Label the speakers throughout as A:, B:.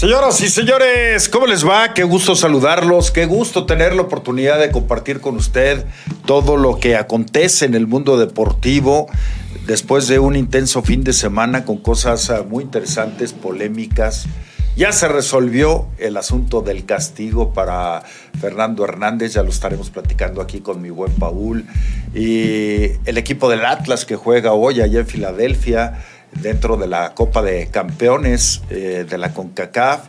A: Señoras y señores, ¿cómo les va? Qué gusto saludarlos, qué gusto tener la oportunidad de compartir con usted todo lo que acontece en el mundo deportivo después de un intenso fin de semana con cosas ah, muy interesantes, polémicas. Ya se resolvió el asunto del castigo para Fernando Hernández, ya lo estaremos platicando aquí con mi buen Paul. Y el equipo del Atlas que juega hoy allá en Filadelfia dentro de la Copa de Campeones eh, de la CONCACAF.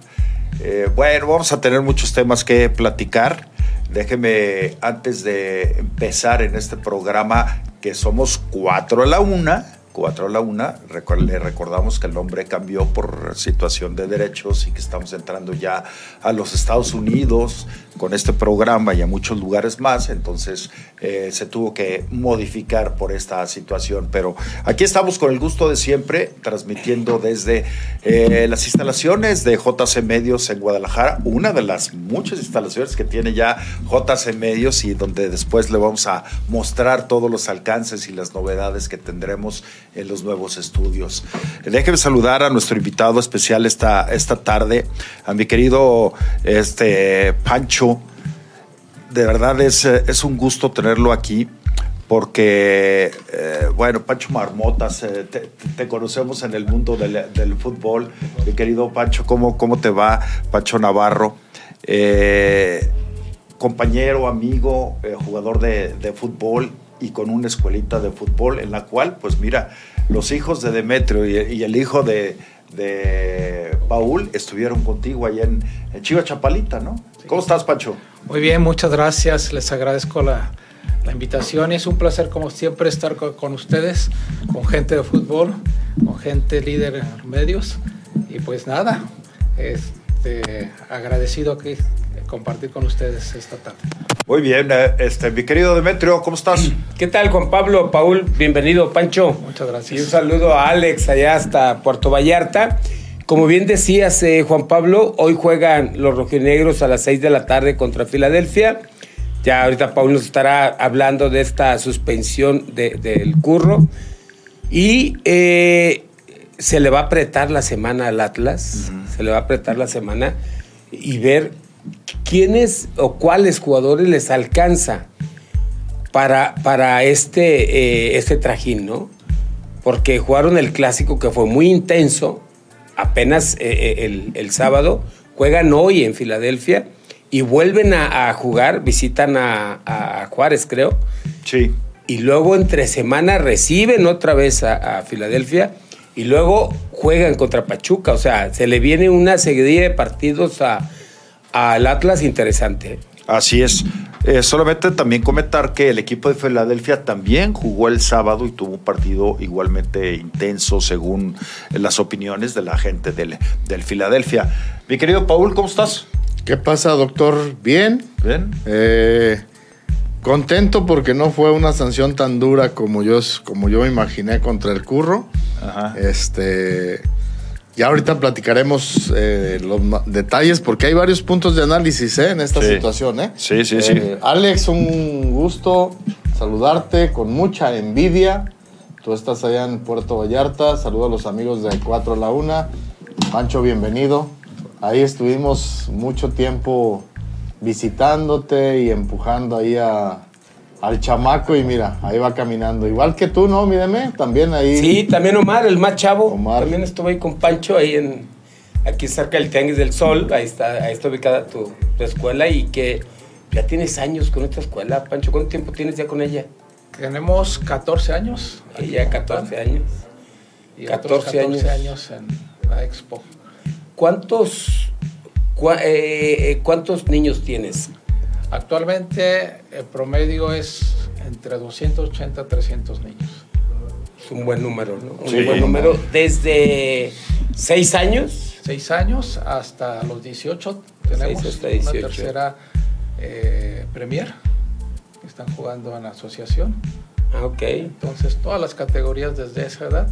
A: Eh, bueno, vamos a tener muchos temas que platicar. Déjeme, antes de empezar en este programa, que somos cuatro a la una, 4 a la 1. Le recordamos que el nombre cambió por situación de derechos y que estamos entrando ya a los Estados Unidos con este programa y a muchos lugares más. Entonces eh, se tuvo que modificar por esta situación. Pero aquí estamos con el gusto de siempre, transmitiendo desde eh, las instalaciones de JC Medios en Guadalajara, una de las muchas instalaciones que tiene ya JC Medios y donde después le vamos a mostrar todos los alcances y las novedades que tendremos en los nuevos estudios. Déjeme saludar a nuestro invitado especial esta, esta tarde, a mi querido este, Pancho. De verdad es, es un gusto tenerlo aquí porque, eh, bueno, Pancho Marmotas, eh, te, conocemos en el mundo del, fútbol. Mi querido Pancho, ¿cómo, cómo te va? Pancho Navarro, eh, compañero, amigo, jugador de, fútbol y con una escuelita de fútbol en la cual, pues mira, los hijos de Demetrio y, el hijo de, Paul estuvieron contigo allá en, Chiva Chapalita, ¿no? ¿Cómo estás, Pancho?
B: Muy bien, muchas gracias. Les agradezco la, invitación. Es un placer, como siempre, estar con, ustedes, con gente de fútbol, con gente líder en medios. Y pues nada, este, agradecido aquí compartir con ustedes esta tarde.
A: Muy bien, eh, este, mi querido Demetrio, ¿cómo estás?
C: ¿Qué tal, Juan Pablo? Paul, bienvenido, Pancho.
B: Muchas gracias.
C: Y un saludo a Alex allá hasta Puerto Vallarta. Como bien decías, eh, Juan Pablo, hoy juegan los rojinegros a las 6 de la tarde contra Filadelfia. Ya ahorita Paul nos estará hablando de esta suspensión del curro. Y eh, se le va a apretar la semana al Atlas. Se le va a apretar la semana y ver quiénes o cuáles jugadores les alcanza para, para este, eh, este trajín, ¿no? Porque jugaron el clásico que fue muy intenso, apenas eh, eh, el, sábado, juegan hoy en Filadelfia y vuelven a, jugar, visitan a, Juárez, creo.
A: Sí.
C: Y luego entre semana reciben otra vez a, Filadelfia y luego juegan contra Pachuca. O sea, se le viene una seguidilla de partidos a, al Atlas interesante.
A: Así es. Eh, solamente también comentar que el equipo de Filadelfia también jugó el sábado y tuvo un partido igualmente intenso según las opiniones de la gente del, del Filadelfia. Mi querido Paul, ¿cómo estás?
D: ¿Qué pasa, doctor? Bien.
A: Bien.
D: Eh, contento porque no fue una sanción tan dura como yo, como yo me imaginé contra el curro. Ajá. Este ya ahorita platicaremos eh, los detalles porque hay varios puntos de análisis eh, en esta situación. ¿eh?
A: Sí, sí, sí. Eh,
D: Alex, un gusto saludarte con mucha envidia. Tú estás allá en Puerto Vallarta. Saludo a los amigos de 4 a la 1. Pancho, bienvenido. Ahí estuvimos mucho tiempo visitándote y empujando ahí a, al chamaco y mira, ahí va caminando. Igual que tú, ¿no? Mídeme, también ahí.
C: Sí, también Omar, el más chavo. Omar. También estuve ahí con Pancho, ahí en, aquí cerca del Tianguis del Sol, ahí está, ahí está ubicada tu, escuela y que ya tienes años con esta escuela, Pancho. ¿Cuánto tiempo tienes ya con ella?
B: Tenemos 14 años.
C: ya 14 años.
B: Y 14, 14 años. en la expo.
C: ¿Cuántos, ¿Cuántos niños tienes?
B: Actualmente el promedio es entre 280 a 300 niños.
C: Es un buen número, ¿no? Un buen número. Desde 6 años.
B: 6 años hasta los 18 tenemos hasta 18. tercera eh, Premier. Están jugando en la asociación.
C: Ah, ok.
B: Entonces, todas las categorías desde esa edad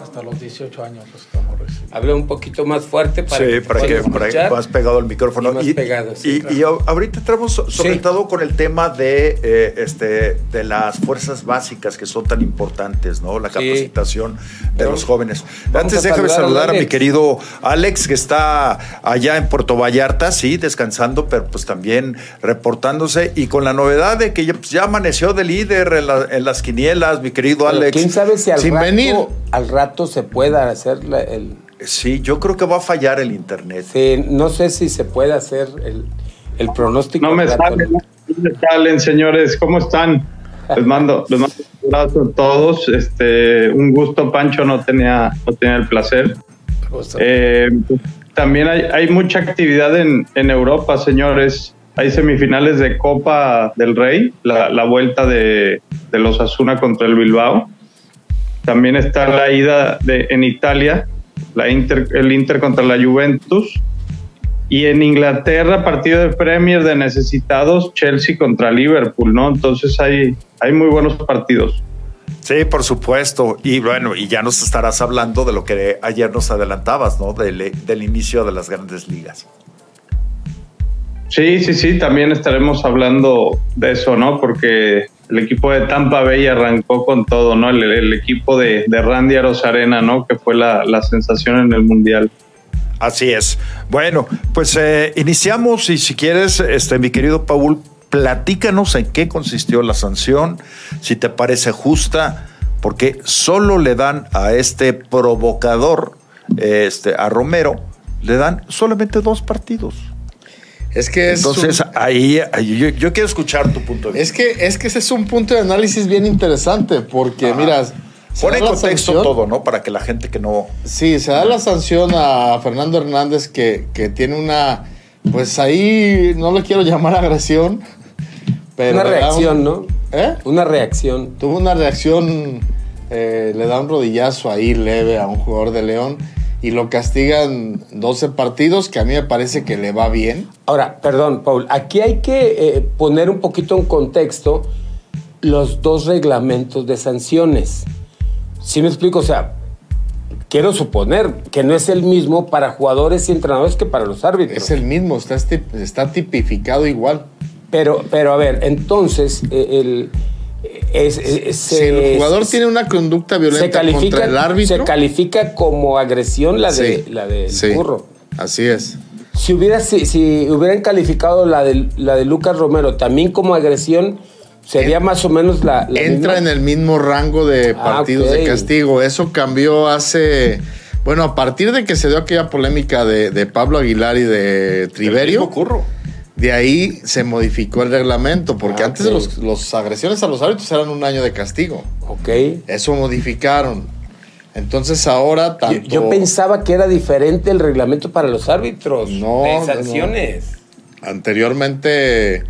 B: hasta los 18 años los estamos recibiendo.
C: Habla un poquito más fuerte para
A: sí,
C: que
A: para que para vas pegado al micrófono.
C: Y más pegado, sí,
A: y-
C: claro.
A: y ahorita entramos so- sobre
C: Sí.
A: todo con el tema de, eh, este, de las fuerzas básicas que son tan importantes, ¿no? La
C: Sí.
A: capacitación de
C: Pero
A: los jóvenes. Antes déjame
C: saludar a
A: saludar a, mi querido Alex, que está allá en Puerto Vallarta, sí, descansando, pero pues también reportándose y con la novedad de que ya, pues, ya amaneció de líder en, la- en las quinielas, mi querido
C: Pero
A: Alex.
C: ¿Quién sabe si al
D: Sin
C: rato,
D: venir.
C: al rato se pueda hacer la- el...
A: Sí, yo creo que va a fallar el internet.
C: sí, no sé si se puede hacer el, el pronóstico.
E: No me salen,
C: ¿no?
E: me salen, señores. ¿Cómo están? Les mando, les mando un abrazo a todos. Este, un gusto, Pancho, no tenía, no tenía el placer. Eh, también hay, hay mucha actividad en, en Europa, señores. Hay semifinales de Copa del Rey, la, la vuelta de, de los Asuna contra el Bilbao. También está la ida de, en Italia, la Inter, el Inter contra la Juventus. Y en Inglaterra, partido de Premier de necesitados, Chelsea contra Liverpool, ¿no? Entonces hay, hay muy buenos partidos.
A: Sí, por supuesto. Y bueno, y ya nos estarás hablando de lo que ayer nos adelantabas, ¿no? Del, del inicio de las grandes ligas.
E: Sí, sí, sí, también estaremos hablando de eso, ¿no? Porque el equipo de Tampa Bay arrancó con todo, ¿no? El, equipo de, de Randy Arozarena, ¿no? Que fue la, la sensación en el Mundial.
A: Así es. Bueno, pues eh, iniciamos y si quieres, este, mi querido Paul, platícanos en qué consistió la sanción, si te parece justa, porque solo le dan a este provocador, este, a Romero, le dan solamente dos partidos.
D: Es que es
A: Entonces,
D: un-
A: ahí, ahí yo, yo quiero escuchar tu punto de
D: Es
A: vista.
D: que, es que ese es un punto de análisis bien interesante, porque
A: Ajá.
D: mira,
A: Pone en contexto
D: sanción-
A: todo, ¿no? Para que la gente que no.
D: Sí, se da la sanción a Fernando Hernández que, que tiene una, pues ahí no le quiero llamar agresión, pero
C: Una reacción,
D: un-
C: ¿no?
D: ¿Eh?
C: Una reacción.
D: Tuvo una reacción, eh, le da un rodillazo ahí leve a un jugador de León y lo castigan 12 partidos, que a mí me parece que le va bien.
C: Ahora, perdón, Paul, aquí hay que eh, poner un poquito en contexto los dos reglamentos de sanciones. ¿Sí me explico? O sea, quiero suponer que no es el mismo para jugadores y entrenadores que para los árbitros.
D: Es el mismo, está, está tipificado igual.
C: Pero, pero a ver, entonces, eh, el, es, es-
D: si
C: se-
D: el jugador
C: se-
D: tiene una conducta violenta
C: se califica,
D: contra el árbitro,
C: se califica como agresión la de
D: Sí,
C: la del
D: sí,
C: curro.
D: Así es.
C: Si, hubiera, si, si hubieran calificado la de, la de Lucas Romero también como agresión, sería
D: En-
C: más o menos la, la
D: Entra
C: misma?
D: en el mismo rango de
C: Ah,
D: partidos de castigo. Eso cambió hace. Bueno, a partir de que se dio aquella polémica de, de Pablo Aguilar y de Triverio,
A: curro.
D: De ahí se modificó el reglamento, porque
C: Ah,
D: antes
C: ok.
D: los, los agresiones a los árbitros eran un año de castigo.
C: Ok.
D: Eso modificaron. Entonces ahora
C: Yo,
D: tanto.
C: yo pensaba que era diferente el reglamento para los árbitros.
D: No,
C: de
D: no,
C: sanciones.
D: Anteriormente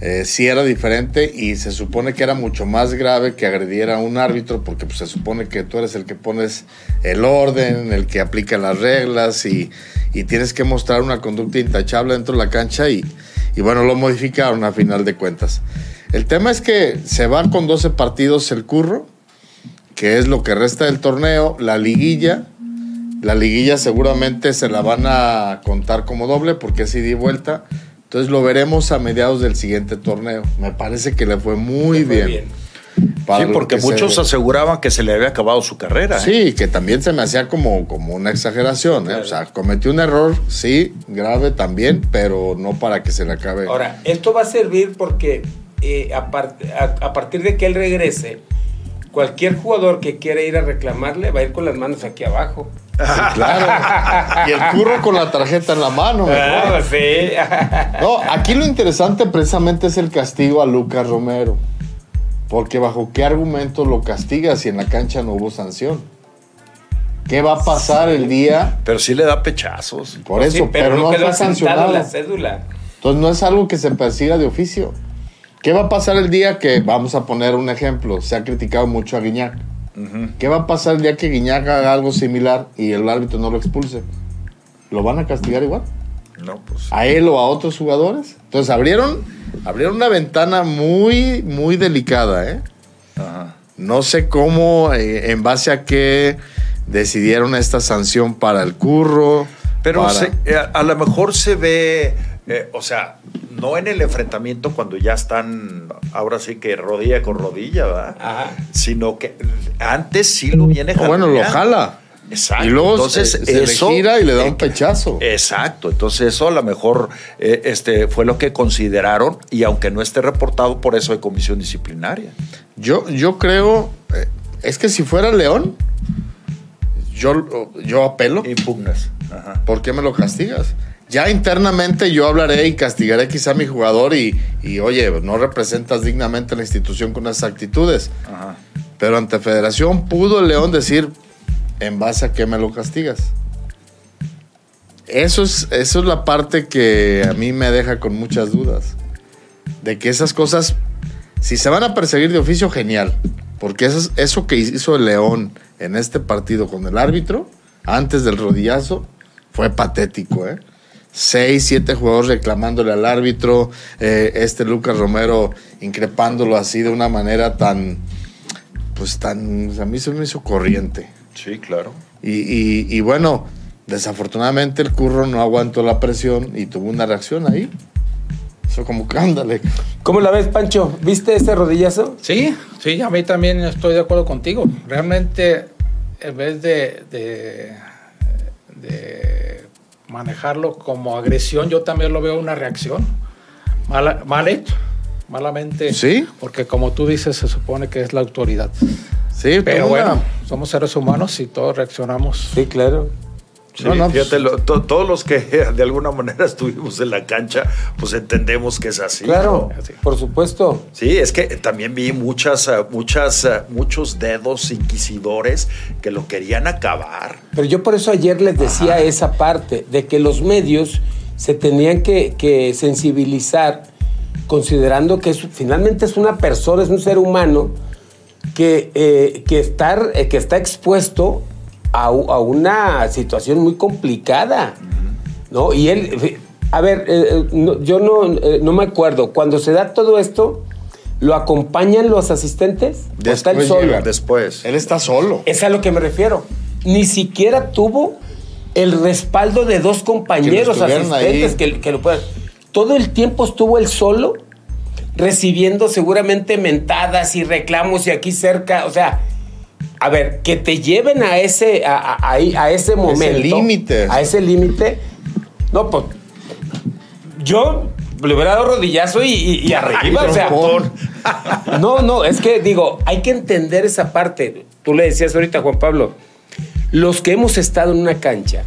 D: eh, sí era diferente y se supone que era mucho más grave que agrediera a un árbitro porque pues, se supone que tú eres el que pones el orden, el que aplica las reglas y, y tienes que mostrar una conducta intachable dentro de la cancha y, y bueno, lo modificaron a final de cuentas. El tema es que se va con 12 partidos el curro, que es lo que resta del torneo, la liguilla. La liguilla seguramente se la van a contar como doble porque es ida y vuelta. Entonces lo veremos a mediados del siguiente torneo. Me parece que le fue muy
C: Le fue
D: bien.
C: bien.
D: Para
A: Sí, porque
D: que se-
A: muchos aseguraban que se le había acabado su carrera. ¿eh?
D: Sí, que también se me hacía como, como una exageración. ¿eh? O sea, cometió un error, sí, grave también, pero no para que se le acabe.
C: Ahora, esto va a servir porque eh, a, par- a- a partir de que él regrese, cualquier jugador que quiera ir a reclamarle va a ir con las manos aquí abajo.
D: Claro. y el curro con la tarjeta en la mano. mejor.
C: Ah, sí.
D: No, aquí lo interesante precisamente es el castigo a Lucas Romero. Porque bajo qué argumento lo castiga si en la cancha no hubo sanción. ¿Qué va a pasar el día?
A: Pero sí le da pechazos.
D: Por
C: Pues Sí,
D: eso, pero, no
C: asentado
D: sancionado.
C: la cédula.
D: Entonces no es algo que se persiga de oficio. ¿Qué va a pasar el día que, vamos a poner un ejemplo, se ha criticado mucho a Guiñac? ¿Qué va a pasar el día que Guiñac haga algo similar y el árbitro no lo expulse? ¿Lo van a castigar igual?
A: No, pues.
D: ¿A él o a otros jugadores? Entonces abrieron, abrieron una ventana muy, muy delicada, ¿eh?
A: Ajá.
D: No sé cómo, eh, en base a qué decidieron esta sanción para el curro.
A: Pero
D: para-
A: se- eh, a, lo mejor se ve, eh, o sea, no en el enfrentamiento cuando ya están, ahora sí que rodilla con rodilla, ¿verdad?
C: Ajá.
A: Sino que antes sí lo viene
D: Ah, bueno, lo jala.
A: Exacto.
D: Y luego
A: Entonces,
D: se, se
A: eso-
D: le gira y le da
A: eh,
D: un pechazo.
A: Exacto, entonces eso a lo mejor eh, este, fue lo que consideraron y aunque no esté reportado, por eso hay comisión disciplinaria.
D: Yo, yo creo, eh, es que si fuera León, yo, yo apelo.
A: Impugnas. Ajá.
D: ¿Por qué me lo castigas? Ya internamente yo hablaré y castigaré quizá a mi jugador y, y, oye, no representas dignamente a la institución con esas actitudes.
A: Ajá.
D: Pero ante Federación pudo el León decir, ¿en base a qué me lo castigas? Eso es, eso es la parte que a mí me deja con muchas dudas. De que esas cosas, si se van a perseguir de oficio, genial. Porque eso, es- eso que hizo el León en este partido con el árbitro, antes del rodillazo, fue patético, ¿eh? Seis, siete jugadores reclamándole al árbitro, eh, este Lucas Romero increpándolo así de una manera tan, pues tan, a mí se me hizo corriente.
A: Sí, claro.
D: Y, y- y bueno, desafortunadamente el curro no aguantó la presión y tuvo una reacción ahí. Eso como que ándale.
C: ¿Cómo la ves, Pancho? ¿Viste ese rodillazo?
B: Sí, sí, a mí también estoy de acuerdo contigo. Realmente, en vez de, de, de manejarlo como agresión, yo también lo veo una reacción. Mala- mal hecho, malamente.
D: Sí.
B: Porque como tú dices, se supone que es la autoridad.
D: Sí,
B: Pero
D: una-
B: bueno, somos seres humanos y todos reaccionamos.
C: Sí, claro.
A: Sí,
D: No, no,
A: fíjate,
D: pues-
A: lo- to- todos los que de alguna manera estuvimos en la cancha, pues entendemos que es así.
C: claro, por supuesto.
A: Sí, es que también vi muchas, eh, muchas, eh, muchos dedos inquisidores que lo querían acabar.
C: Pero yo por eso ayer les decía esa parte, de que los medios se tenían que, que sensibilizar, considerando que es- finalmente es una persona, es un ser humano, que, eh, que, estar, eh, que está expuesto a, a una situación muy complicada. ¿no? Y él, a ver, eh, eh, no- yo no, eh, no me acuerdo, cuando se da todo esto, ¿lo acompañan los asistentes? ¿O está él
D: Después
C: solo?
D: llega.
A: Después.
D: Él está solo.
C: Es a lo que me refiero. Ni siquiera tuvo el respaldo de dos compañeros
D: Que
C: asistentes
D: ahí.
C: que, que lo puedan. Todo el tiempo estuvo él solo, recibiendo seguramente mentadas y reclamos y aquí cerca. O sea, a ver, que te lleven a ese, a, a- ese momento.
D: límite.
C: A ese límite. No, pues. Yo le hubiera dado rodillazo y, y- y arriba. o sea,
D: trompón.
C: no, no, es que digo, hay que entender esa parte. Tú le decías ahorita, Juan Pablo, los que hemos estado en una cancha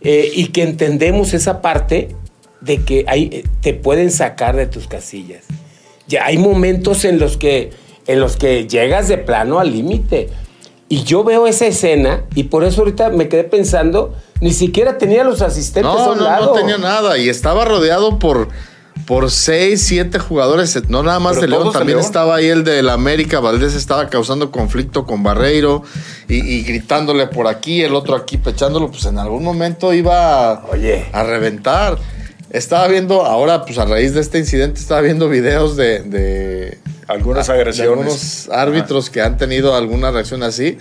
C: eh, y que entendemos esa parte de que hay, eh, te pueden sacar de tus casillas. Ya hay momentos en los que, en los que llegas de plano al límite. Y yo veo esa escena y por eso ahorita me quedé pensando, ni siquiera tenía los asistentes a
D: No,
C: un
D: no,
C: lado.
D: no tenía nada. Y estaba rodeado por, por seis, siete jugadores. No nada más
A: Pero
D: de León, también
A: León.
D: estaba ahí el del América. Valdés estaba causando conflicto con Barreiro y, y gritándole por aquí, el otro aquí pechándolo. Pues en algún momento iba a,
C: Oye.
D: a reventar. Estaba viendo, ahora, pues a raíz de este incidente, estaba viendo videos de, de
A: Algunas
D: de
A: agresiones.
D: algunos árbitros que han tenido alguna reacción así.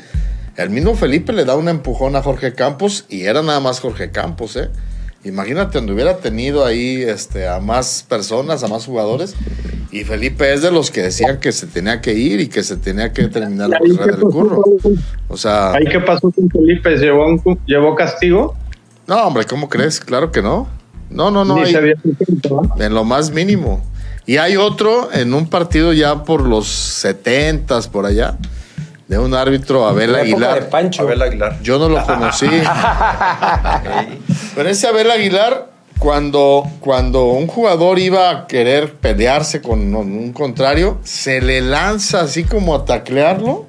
D: El mismo Felipe le da un empujón a Jorge Campos y era nada más Jorge Campos, ¿eh? Imagínate donde hubiera tenido ahí este, a más personas, a más jugadores. Y Felipe es de los que decían que se tenía que ir y que se tenía que terminar la carrera del
E: pasó
D: curro. O sea,
E: Ahí qué pasó con Felipe, llevó, un- llevó castigo.
D: no, hombre, ¿cómo crees? Claro que no. No, no, no.
E: Ni
D: hay-
E: se había
D: en lo más mínimo. Y hay otro en un partido ya por los 70 por allá, de un árbitro, Abel
C: La época de
D: Aguilar.
C: Pancho.
A: Abel Aguilar.
D: Yo no lo conocí. Pero ese Abel Aguilar, cuando, cuando un jugador iba a querer pelearse con un contrario, se le lanza así como a taclearlo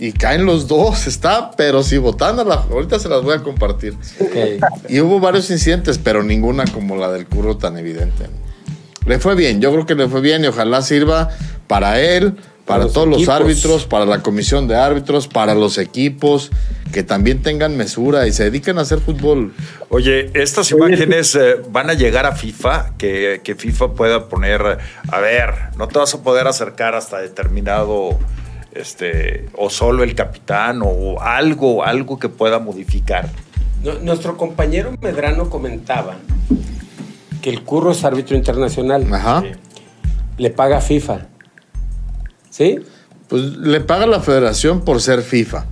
D: y caen los dos. Está, pero si botando la. Ahorita se las voy a compartir. Y hubo varios incidentes, pero ninguna como la del curro tan evidente. Le fue bien, yo creo que le fue bien y ojalá sirva para él, para,
C: los
D: todos los árbitros, para la comisión de árbitros, para los equipos, que también tengan mesura y se dediquen a hacer fútbol.
A: Oye, estas imágenes eh, van a llegar a FIFA, que, que FIFA pueda poner, a ver, no te vas a poder acercar hasta determinado este, o solo el capitán, o algo, algo que pueda modificar.
C: Nuestro compañero Medrano comentaba que el curro es árbitro internacional.
D: Ajá.
C: Le paga FIFA. ¿Sí?
D: Pues le paga la federación por ser FIFA.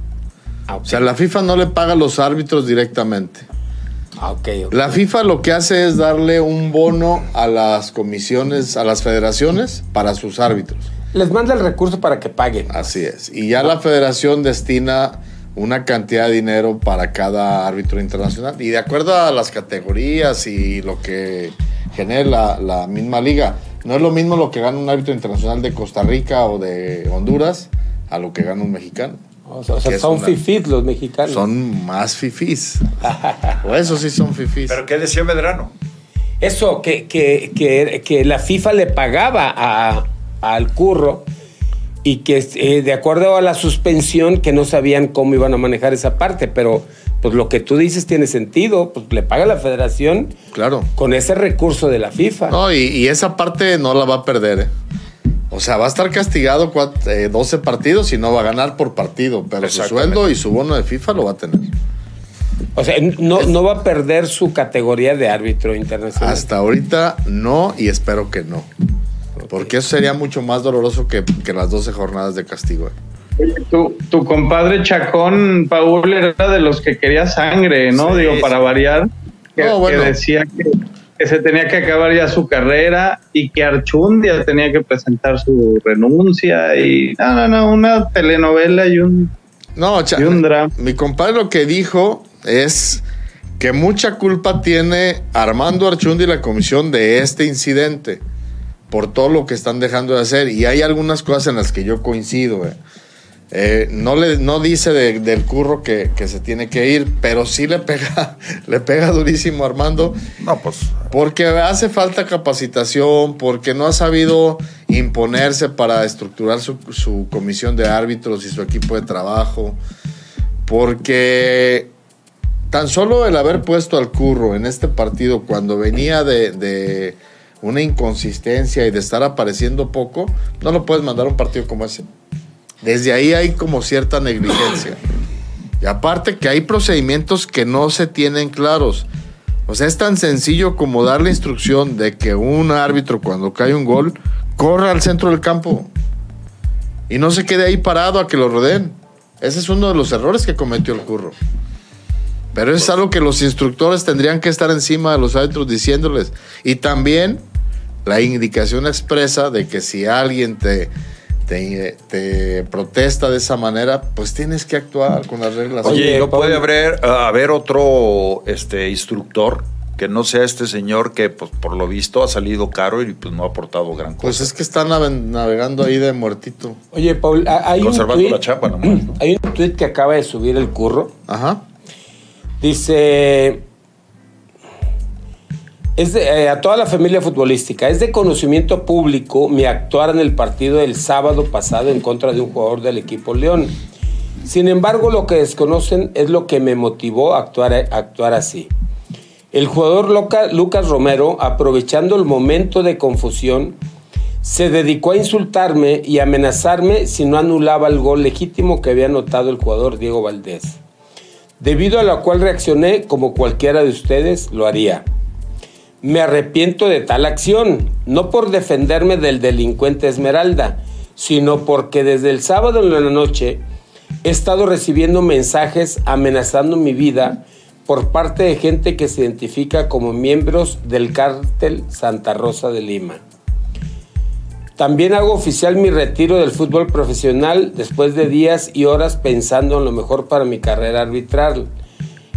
C: Ah.
D: O sea, la FIFA no le paga a los árbitros directamente.
C: Ah, ok, ok.
D: La FIFA lo que hace es darle un bono a las comisiones, a las federaciones para sus árbitros.
C: Les manda el recurso para que paguen.
D: Así es. Y ya la federación destina una cantidad de dinero para cada árbitro internacional. Y de acuerdo a las categorías y lo que genere la, la misma liga, no es lo mismo lo que gana un árbitro internacional de Costa Rica o de Honduras a lo que gana un mexicano.
C: O sea, o son
D: una-
C: fifís los mexicanos.
D: Son más fifís. o eso sí son fifís.
A: ¿Pero qué decía Medrano?
C: Eso, que, que, que, que la FIFA le pagaba a- al curro y que eh, de acuerdo a la suspensión que no sabían cómo iban a manejar esa parte, pero pues lo que tú dices tiene sentido, pues le paga la federación
D: Claro.
C: con ese recurso de la FIFA.
D: No, y, y esa parte no la va a perder. ¿eh? O sea, va a estar castigado cuat- eh, 12 partidos y no va a ganar por partido, pero su sueldo y su bono de FIFA lo va a tener.
C: O sea, no, no va a perder su categoría de árbitro internacional.
D: Hasta ahorita no y espero que no. Porque eso sería mucho más doloroso que, que las 12 jornadas de castigo. ¿eh?
E: Oye, Tu, tu compadre Chacón, Paul, era de los que quería sangre, ¿no?
A: Sí,
E: Digo,
A: sí.
E: para variar, que,
D: No, bueno.
E: que decía que, que se tenía que acabar ya su carrera y que Archundia tenía que presentar su renuncia y no, no, no, una telenovela y un...
D: No, cha-
E: Y un drama.
D: mi compadre lo que dijo es que mucha culpa tiene Armando Archundi y la comisión de este incidente por todo lo que están dejando de hacer. Y hay algunas cosas en las que yo coincido. eh. Eh, no, le, no dice de- del curro que, que se tiene que ir, pero sí le pega, le pega durísimo a Armando.
A: No, pues
D: Porque hace falta capacitación, porque no ha sabido imponerse para estructurar su, su comisión de árbitros y su equipo de trabajo, porque tan solo el haber puesto al curro en este partido cuando venía de, de una inconsistencia y de estar apareciendo poco, no lo puedes mandar a un partido como ese. Desde ahí hay como cierta negligencia. Y aparte que hay procedimientos que no se tienen claros. O sea, es tan sencillo como dar la instrucción de que un árbitro cuando cae un gol corra al centro del campo y no se quede ahí parado a que lo rodeen. Ese es uno de los errores que cometió el curro. Pero es algo que los instructores tendrían que estar encima de los árbitros diciéndoles. Y también la indicación expresa de que si alguien te, te, te protesta de esa manera, pues tienes que actuar con las reglas.
A: Oye, ¿no puede haber, ah, haber otro este, instructor que no sea este señor que, pues, por lo visto, ha salido caro y pues no ha aportado gran cosa?
D: Pues es que están nave- navegando ahí de muertito.
C: Oye, Paul, ha- hay un,
A: Conservando
C: tuit,
A: la chapa nomás. ¿no?
C: hay un tweet que acaba de subir el curro.
D: Ajá.
C: Dice, es de- eh, a toda la familia futbolística, es de conocimiento público mi actuar en el partido del sábado pasado en contra de un jugador del equipo León. Sin embargo, lo que desconocen es lo que me motivó a actuar, así. El jugador Lucas Romero, aprovechando el momento de confusión, se dedicó a insultarme y amenazarme si no anulaba el gol legítimo que había anotado el jugador Diego Valdés debido a la cual reaccioné como cualquiera de ustedes lo haría. Me arrepiento de tal acción, no por defenderme del delincuente Esmeralda, sino porque desde el sábado en la noche he estado recibiendo mensajes amenazando mi vida por parte de gente que se identifica como miembros del cártel Santa Rosa de Lima. También hago oficial mi retiro del fútbol profesional después de días y horas pensando en lo mejor para mi carrera arbitral.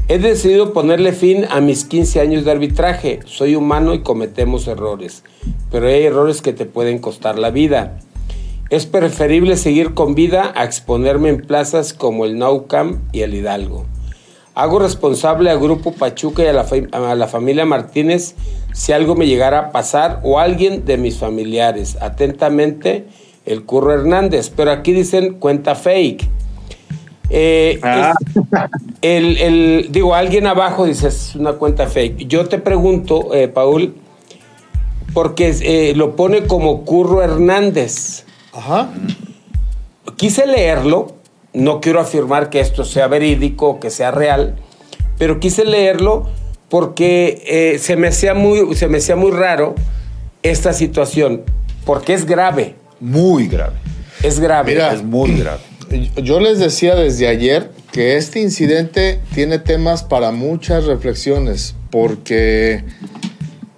C: He decidido ponerle fin a mis 15 años de arbitraje. Soy humano y cometemos errores, pero hay errores que te pueden costar la vida. Es preferible seguir con vida a exponerme en plazas como el Nou Camp y el Hidalgo. Hago responsable al Grupo Pachuca y a la, a la familia Martínez si algo me llegara a pasar o alguien de mis familiares. Atentamente, el Curro Hernández. Pero aquí dicen cuenta fake. Eh,
E: Ah.
C: el, el- digo, alguien abajo dice es una cuenta fake. Yo te pregunto, eh, Paul, porque eh, lo pone como Curro Hernández.
D: Ajá.
C: quise leerlo, no quiero afirmar que esto sea verídico, que sea real, pero quise leerlo porque se, me hacía muy, se me hacía muy raro esta situación, porque es grave,
A: Muy grave.
C: es grave.
D: Mira,
A: Es muy grave.
D: Yo les decía desde ayer que este incidente tiene temas para muchas reflexiones, porque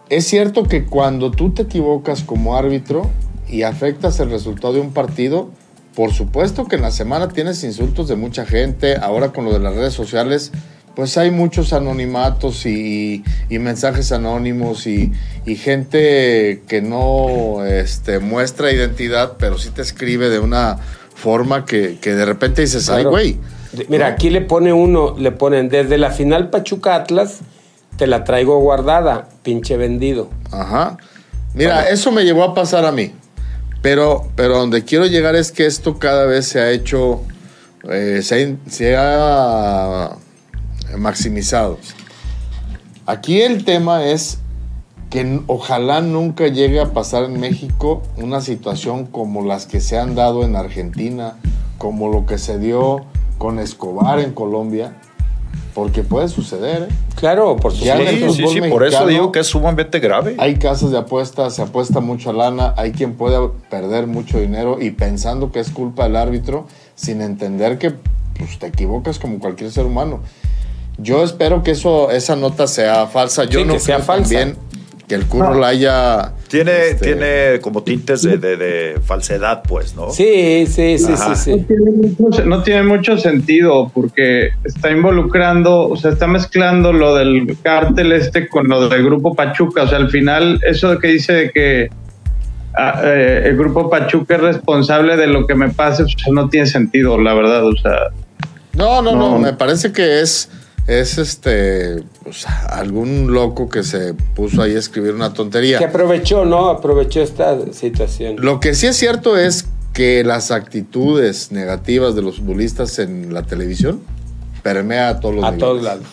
D: es cierto que cuando tú te equivocas como árbitro y afectas el resultado de un partido, por supuesto que en la semana tienes insultos de mucha gente, ahora con lo de las redes sociales, pues hay muchos anonimatos y, mensajes anónimos y, y gente que no este, muestra identidad, pero sí te escribe de una forma que, que de repente dices, ay, güey.
C: Mira, aquí le pone uno, le ponen desde la final Pachuca Atlas, te la traigo guardada, pinche vendido.
D: Ajá. Mira, eso me llevó a pasar a mí. Pero, pero donde quiero llegar es que esto cada vez se ha hecho, eh, se ha maximizado. Aquí el tema es que ojalá nunca llegue a pasar en México una situación como las que se han dado en Argentina, como lo que se dio con Escobar en Colombia, porque puede suceder. ¿eh?
C: Claro, por supuesto.
A: Sí, sí, sí, por eso digo que es sumamente grave.
D: Hay casas de apuestas, se apuesta mucha lana, hay quien puede perder mucho dinero y pensando que es culpa del árbitro sin entender que pues, te equivocas como cualquier ser humano. Yo espero que eso, esa nota sea falsa. Yo
C: Sí,
D: no
C: que sea falsa.
D: también que el curro la haya...
A: Tiene,
D: este,
A: tiene como tintes de, de- de falsedad, pues, ¿no?
C: Sí, sí, sí, sí, sí.
E: No tiene mucho sentido porque está involucrando, o sea, está mezclando lo del cártel este con lo del grupo Pachuca. O sea, al final, eso de que dice de que ah, eh, el grupo Pachuca es responsable de lo que me pase, pues, no tiene sentido, la verdad. O sea,
D: No, no, no,
E: No.
D: me parece que es, es este, pues, algún loco que se puso ahí a escribir una tontería.
C: Que aprovechó, ¿no? Aprovechó esta situación.
D: Lo que sí es cierto es que las actitudes negativas de los futbolistas en la televisión permea a todos los
C: A
D: niveles.
C: todos lados.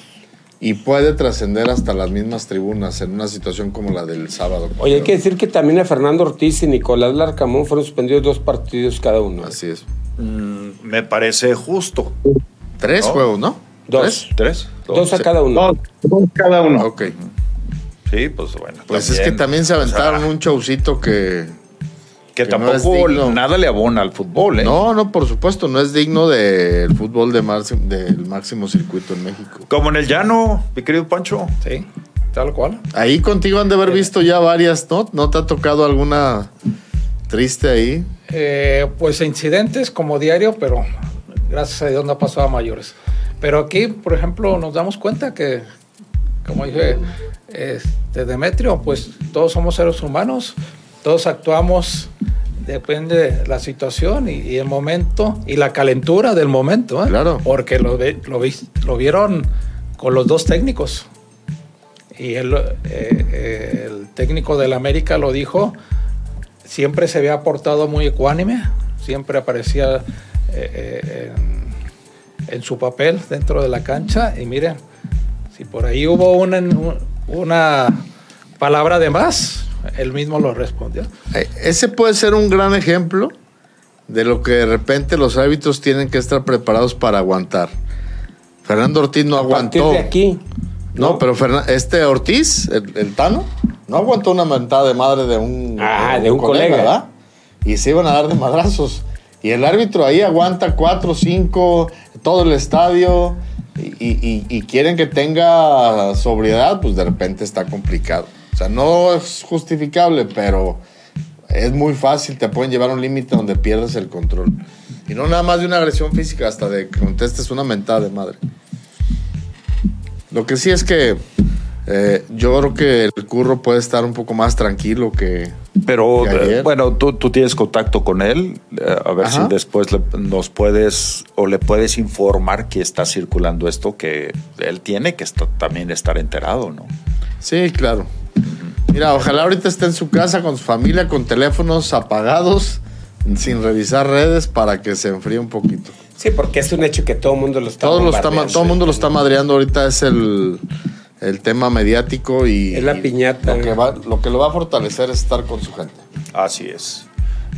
D: Y puede trascender hasta las mismas tribunas en una situación como la del sábado.
C: Oye, hay que decir que también a Fernando Ortiz y Nicolás Larcamón fueron suspendidos dos partidos cada uno.
D: Así es.
A: Mm, me parece justo.
D: Tres
A: No.
D: juegos, ¿no?
C: Dos.
A: ¿Tres?
C: Dos a
D: sí.
C: cada uno.
E: dos, dos cada uno.
D: Ok.
A: Sí, pues bueno.
D: Pues es que también se aventaron
A: o sea,
D: un showcito que...
A: Que,
D: que
A: tampoco
D: digno.
A: nada le abona al fútbol, ¿eh?
D: No, no, por supuesto, no es digno del fútbol de máximo- del máximo circuito en México.
A: Como en el llano, mi querido Pancho.
B: Sí, tal cual.
D: Ahí contigo han de haber visto ya varias, ¿no? ¿No te ha tocado alguna triste ahí?
B: Eh, pues incidentes como diario, pero gracias a Dios no ha pasado a mayores. Pero aquí, por ejemplo, nos damos cuenta que, como dije este, Demetrio, pues todos somos seres humanos, todos actuamos, depende de la situación y, y el momento y la calentura del momento. ¿eh?
D: Claro.
B: Porque lo, lo, lo vieron con los dos técnicos. Y el, eh, eh, el técnico del América lo dijo, siempre se había portado muy ecuánime, siempre aparecía eh, eh, en, en su papel dentro de la cancha. Y miren, si por ahí hubo una, una palabra de más, él mismo lo respondió.
D: Eh, Ese puede ser un gran ejemplo de lo que de repente los árbitros tienen que estar preparados para aguantar. Fernando Ortiz no
C: A
D: aguantó.
C: de aquí.
D: No, pero Fernan- este Ortiz, el, el Tano, no aguantó una mentada de madre de un,
C: Ah, de un colega.
D: ¿verdad? Y se iban a dar de madrazos. Y el árbitro ahí aguanta cuatro, cinco, todo el estadio. Y, quieren que tenga sobriedad, pues de repente está complicado. O sea, no es justificable, pero es muy fácil. Te pueden llevar a un límite donde pierdes el control. Y no nada más de una agresión física, hasta de que contestes una mentada de madre. Lo que sí es que eh, yo creo que el curro puede estar un poco más tranquilo que.
A: Pero eh, bueno, tú, tú tienes contacto con él, eh, a ver
D: Ajá.
A: si después le- nos puedes o le puedes informar que está circulando esto, que él tiene que esta- también estar enterado, ¿no?
D: Sí, claro. Mira, ojalá ahorita esté en su casa con su familia, con teléfonos apagados, sin revisar redes para que se enfríe un poquito.
C: Sí, porque es un hecho que todo el mundo lo está
D: Todo, lo está, todo el mundo lo está madreando ahorita, es el, el tema mediático y.
C: Es la piñata.
D: Lo que, va, lo que lo va a fortalecer es estar con su gente.
A: Así es.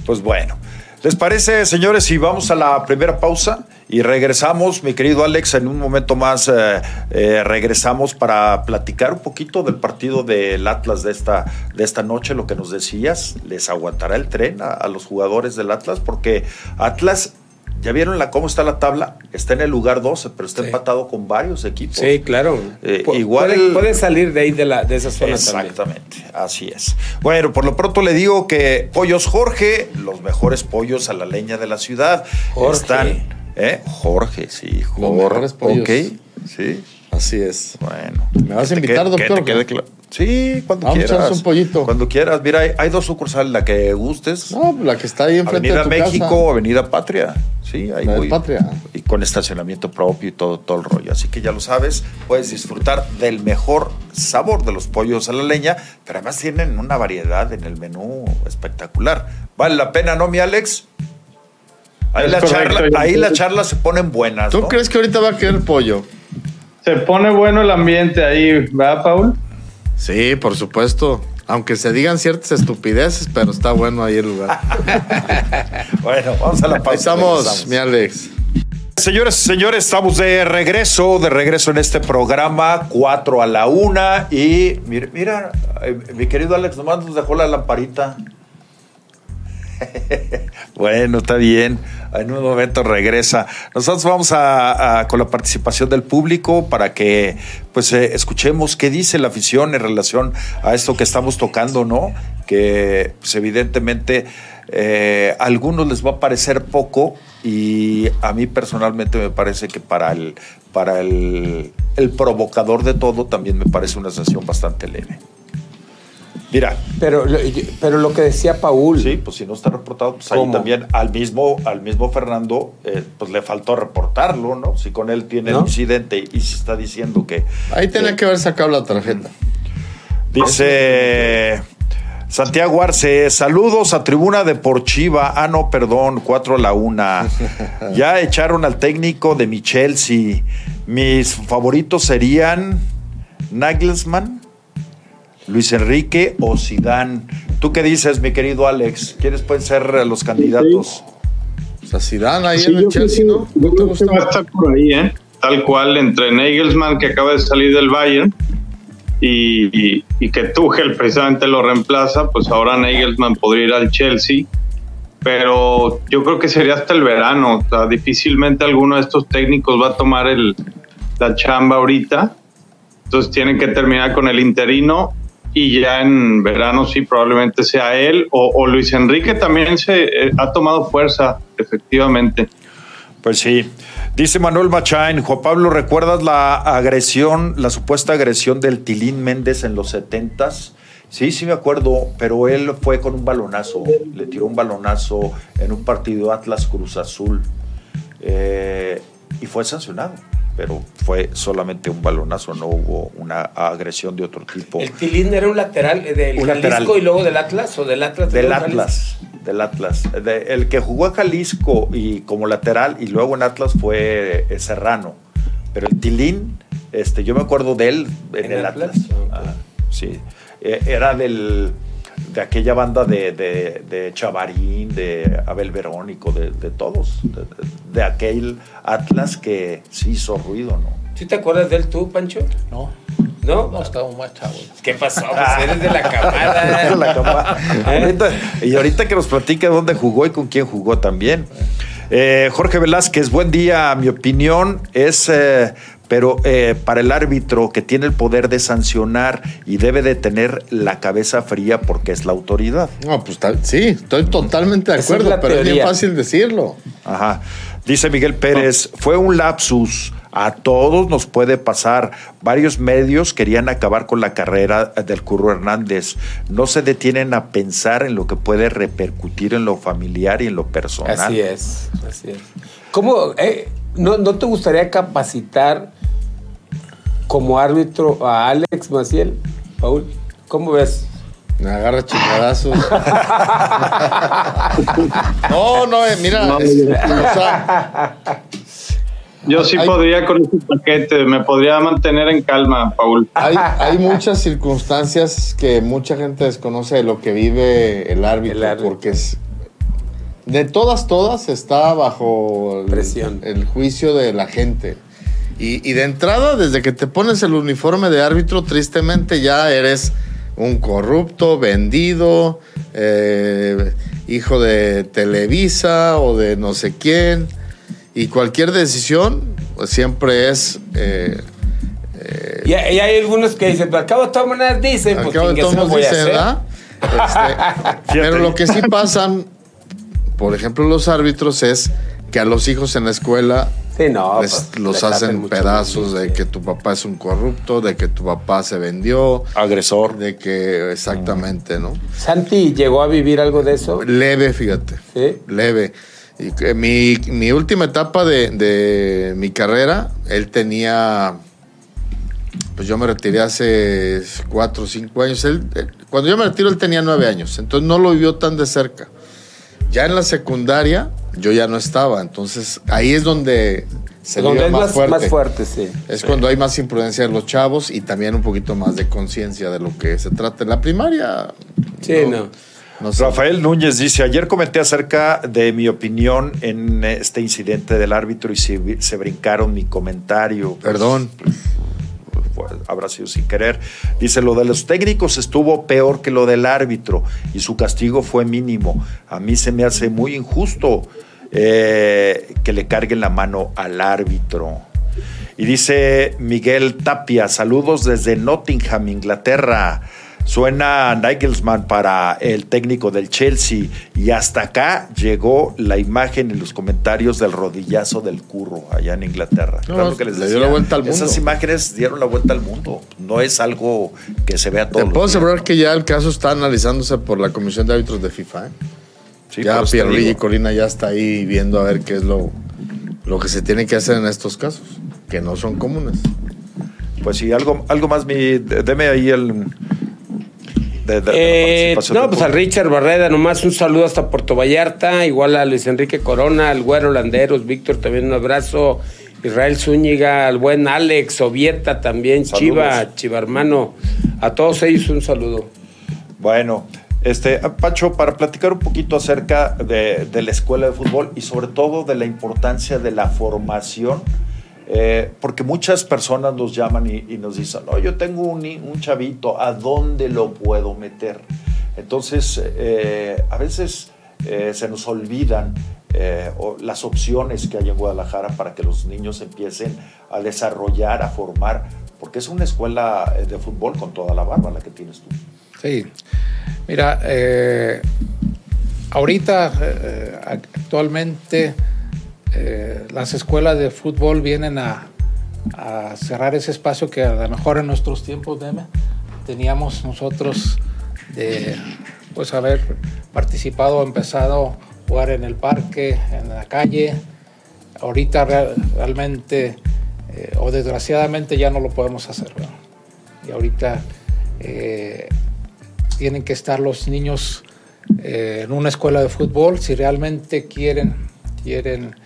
A: Pues bueno, ¿Les parece, señores, si vamos a la primera pausa y regresamos, mi querido Alex, en un momento más eh, eh, regresamos para platicar un poquito del partido del Atlas de esta, de esta noche, lo que nos decías, ¿les aguantará el tren a, a los jugadores del Atlas? Porque Atlas ¿Ya vieron la, cómo está la tabla? Está en el lugar 12, pero está
C: Sí.
A: empatado con varios equipos.
C: Sí, claro.
A: Eh, igual-
C: Puede, puede salir de ahí, de, la, de esa zona también.
A: Exactamente, así es. Bueno, por lo pronto le digo que Pollos Jorge, los mejores pollos a la leña de la ciudad,
C: Jorge.
A: están. ¿eh? Jorge, sí, Jorge.
D: Los mejores pollos.
A: Ok, sí.
D: Así es.
A: Bueno.
D: ¿Me vas
A: Que
D: a invitar,
A: quede- que
D: doctor,
A: te
D: o
A: quede claro. Sí, cuando
D: Vamos
A: quieras.
D: un pollito.
A: Cuando quieras. Mira, hay, hay dos sucursales, la que gustes.
D: No, la que está ahí enfrente
A: Avenida
D: de tu
A: México,
D: casa.
A: Avenida Patria. Sí, ahí
D: La
A: voy.
D: Patria.
A: Y con estacionamiento propio y todo, todo el rollo. Así que ya lo sabes, puedes disfrutar del mejor sabor de los pollos a la leña, pero además tienen una variedad en el menú espectacular. Vale la pena, ¿no, mi Alex? Ahí,
E: Es
A: la
E: correcto.
A: charla, ahí las charlas se ponen buenas.
D: ¿Tú
A: ¿no?
D: crees que ahorita va a querer pollo?
E: Se pone bueno el ambiente ahí, ¿verdad, Paul?
D: Sí, por supuesto. Aunque se digan ciertas estupideces, pero está bueno ahí el lugar.
A: Bueno, vamos a la
D: Ahí
A: pausa.
D: estamos, mi Alex.
A: Señores, señores, estamos de regreso, de regreso en este programa, 4 a la 1. Y mira, mira, eh, mi querido Alex, nomás nos dejó la lamparita. Bueno, está bien. En un momento regresa. Nosotros vamos a, con la participación del público para que pues eh, escuchemos qué dice la afición en relación a esto que estamos tocando, ¿no? Que pues, evidentemente eh, a algunos les va a parecer poco y a mí personalmente me parece que para el para el, el provocador de todo también me parece una sesión bastante leve. Mira,
C: Pero, lo- pero lo que decía Paul,
A: Sí, pues si no está reportado, pues ahí también al mismo, al mismo Fernando, eh, pues le faltó reportarlo, ¿no? Si con él tiene
C: ¿No?
A: el incidente y se está diciendo que.
D: Ahí tenía que haber sacado la tarjeta.
A: Dice Santiago Arce, saludos a Tribuna Deportiva. Ah, no, perdón, 4 a la 1. Ya echaron al técnico de mi Chelsea. Mis favoritos serían Nagelsmann, Luis Enrique o Zidane. ¿Tú qué dices, mi querido Alex? ¿Quiénes pueden ser eh, los candidatos?
D: O sea, Zidane ahí
E: Sí,
D: en el Chelsea, ¿no?
E: yo
D: ¿No te
E: creo que
D: gusta?
E: va a estar por ahí, ¿eh? Tal cual, entre Nagelsmann, que acaba de salir del Bayern, y, y, y que Tuchel precisamente lo reemplaza, pues ahora Nagelsmann podría ir al Chelsea. Pero yo creo que sería hasta el verano. O sea, difícilmente alguno de estos técnicos va a tomar el, la chamba ahorita. Entonces tienen que terminar con el interino y ya en verano sí probablemente sea él o, Luis Enrique también se eh, ha tomado fuerza, efectivamente.
A: Pues sí. Dice Manuel Machain, Juan Pablo, ¿recuerdas la agresión, la supuesta agresión del Tilín Méndez en los setentas? Sí, sí me acuerdo, pero él fue con un balonazo, le tiró un balonazo en un partido Atlas Cruz Azul eh, y fue sancionado, pero fue solamente un balonazo, no hubo una agresión de otro tipo.
C: el Tilín era un lateral eh, del
A: Un
C: Jalisco
A: lateral.
C: y luego del Atlas o del Atlas.
A: Del
C: Jalisco?
A: Atlas, del Atlas. De- el que jugó a Jalisco y como lateral y luego en Atlas fue eh, Serrano. Pero el Tilín, este, yo me acuerdo de él en,
C: ¿En
A: el
C: Atlas?
A: Sí. Eh, era del, de aquella banda de, de, de Chavarín, de Abel Verónico, de, de todos. De, de aquel Atlas que sí hizo ruido, ¿no?
C: ¿Sí te acuerdas de él tú, Pancho?
B: No,
C: ¿No?
B: no estamos más chavos.
C: ¿Qué pasó? Pues eres de la
A: De
C: camada.
A: la cama. Ahorita- y ahorita que nos platique dónde jugó y con quién jugó también. Eh, Jorge Velázquez, buen día. Mi opinión es, eh, pero eh, para el árbitro que tiene el poder de sancionar y debe de tener la cabeza fría porque es la autoridad.
D: No, pues sí, estoy totalmente de
C: es
D: acuerdo, pero es bien fácil decirlo.
A: Ajá. Dice Miguel Pérez, fue un lapsus. A todos nos puede pasar. Varios medios querían acabar con la carrera del Curro Hernández. No se detienen a pensar en lo que puede repercutir en lo familiar y en lo personal.
C: Así es, así es. ¿Cómo, eh, no, no te gustaría capacitar como árbitro a Alex Maciel, Paul? ¿Cómo ves?
D: Me agarra chingadazos. no, no, eh, mira,
E: No,
D: es-
E: yo-
D: o sea,
E: Yo sí
D: Hay-
E: podría con ese paquete, me podría mantener en calma, Paul.
D: hay, hay muchas circunstancias que mucha gente desconoce de lo que vive el árbitro,
C: El árbitro.
D: porque es, de todas, todas está bajo el,
C: Presión.
D: el juicio de la gente. Y, y de entrada, desde que te pones el uniforme de árbitro, tristemente ya eres un corrupto, vendido, eh, hijo de Televisa o de no sé quién. Y cualquier decisión pues, siempre es... eh,
C: Y, y hay algunos que dicen, pero al cabo de todas maneras dicen,
D: al
C: pues
D: cabo de
C: a
D: dicen. Este, pero lo que sí pasan, por ejemplo, los árbitros es que a los hijos en la escuela
C: Sí, no.
D: les-
C: pues,
D: los hacen pedazos de que tu papá es un corrupto, de que tu papá se vendió,
A: Agresor.
D: de que exactamente, ¿no?
C: Santi llegó a vivir algo de eso.
D: Leve, fíjate,
C: Sí.
D: leve. Y que mi, mi última etapa de, de mi carrera, él tenía, pues yo me retiré hace cuatro o cinco años. Él, él- cuando yo me retiro, él tenía nueve años, entonces no lo vivió tan de cerca. Ya en la secundaria, yo ya no estaba, entonces ahí es donde se
C: Donde
D: vive
C: es
D: más,
C: más,
D: fuerte.
C: más fuerte, sí.
D: Es cuando hay más imprudencia de los chavos y también un poquito más de conciencia de lo que se trata. En la primaria.
C: Sí, no.
D: no sé.
A: Rafael Núñez dice, ayer comenté acerca de mi opinión en este incidente del árbitro y se, se brincaron mi comentario. Pues,
D: Perdón.
A: pues, habrá sido sin querer. Dice, lo de los técnicos estuvo peor que lo del árbitro y su castigo fue mínimo. A mí se me hace muy injusto eh, que le carguen la mano al árbitro. Y dice Miguel Tapia, saludos desde Nottingham, Inglaterra. Suena Nigelsmann para el técnico del Chelsea y hasta acá llegó la imagen en los comentarios del rodillazo del curro allá en Inglaterra.
D: No,
A: Claro lo que les
D: le dio la vuelta al mundo.
A: Esas imágenes dieron la vuelta al mundo. No es algo que se vea
D: Te
A: todo.
D: puedo asegurar que ya el caso está analizándose por la Comisión de Árbitros de FIFA. ¿eh? ya Pierluigi Colina ya está ahí viendo a ver qué es lo, lo que se tiene que hacer en estos casos, que no son comunes.
A: Pues sí, algo, algo más, mi, deme ahí el... de- de- de la
C: Eh, no, pues
A: público.
C: Richard Barreda, nomás un saludo hasta Puerto Vallarta, igual a Luis Enrique Corona, al Güero Landeros, Víctor también un abrazo, Israel Zúñiga, al buen Alex, Ovieta también,
A: Saludos.
C: Chiva, Chiva hermano, a todos ellos un saludo.
A: Bueno, este, Pacho, para platicar un poquito acerca de, de la escuela de fútbol y sobre todo de la importancia de la formación, eh, porque muchas personas nos llaman y, y nos dicen, no, yo tengo un, un chavito, ¿a dónde lo puedo meter? Entonces, eh, a veces eh, se nos olvidan eh, o las opciones que hay en Guadalajara para que los niños empiecen a desarrollar, a formar, porque es una escuela eh, de fútbol con toda la barba la que tienes tú.
B: Sí, mira, eh, ahorita actualmente eh, las escuelas de fútbol vienen a, cerrar ese espacio que a lo mejor en nuestros tiempos teníamos nosotros de pues haber participado, empezado a jugar en el parque, en la calle. Ahorita real- realmente eh, o desgraciadamente ya no lo podemos hacer. Y ahorita eh, tienen que estar los niños en una escuela de fútbol si realmente quieren, quieren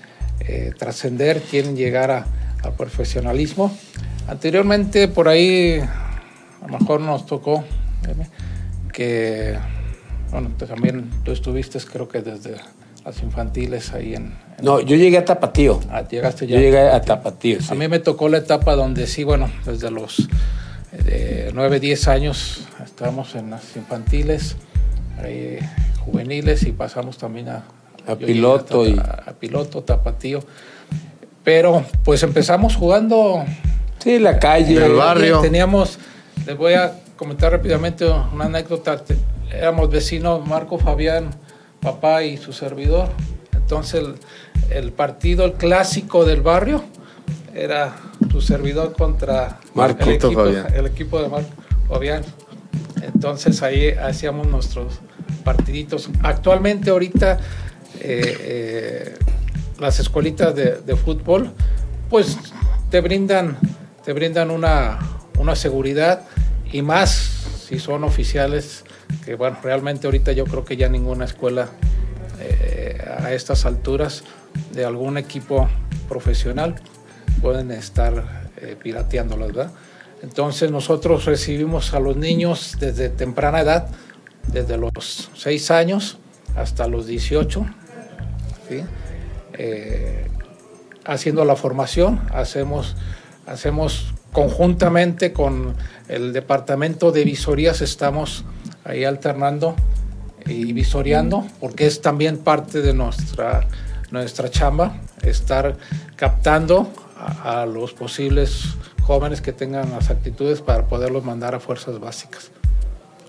B: eh, trascender, quieren llegar a- al profesionalismo. Anteriormente por ahí a lo mejor nos tocó ¿eh? que, bueno, tú también tú estuviste creo que desde las infantiles ahí en... en-
C: No, yo llegué a Tapatío,
B: Ah, llegaste
C: yo
B: ya.
C: llegué a Tapatío, sí.
B: A mí me tocó la etapa donde sí, bueno, desde los eh, 9, 10 años estábamos en las infantiles, ahí, juveniles y pasamos también a,
C: A
B: yo
C: piloto
B: a,
C: y-
B: a piloto, tapatío. Pero pues empezamos jugando
C: Sí, la calle.
D: En el barrio.
B: Teníamos, les voy a comentar rápidamente una anécdota. Éramos vecinos Marco Fabián, papá y su servidor. Entonces el, el partido, el clásico del barrio, era su servidor contra el
D: Marquito
B: equipo,
D: Fabián.
B: el equipo de Marco Fabián. Entonces ahí hacíamos nuestros partiditos. Actualmente ahorita eh, eh, las escuelitas de, de fútbol pues te brindan, te brindan una, una seguridad y más si son oficiales, que bueno, realmente ahorita yo creo que ya ninguna escuela eh, a estas alturas de algún equipo profesional pueden estar eh, pirateándolas. Entonces nosotros recibimos a los niños desde temprana edad, desde los 6 años hasta los 18, ¿sí? Eh, haciendo la formación, hacemos, hacemos conjuntamente con el departamento de visorías, estamos ahí alternando y visoreando, porque es también parte de nuestra, nuestra chamba, estar captando a, a los posibles jóvenes que tengan las actitudes para poderlos mandar a fuerzas básicas.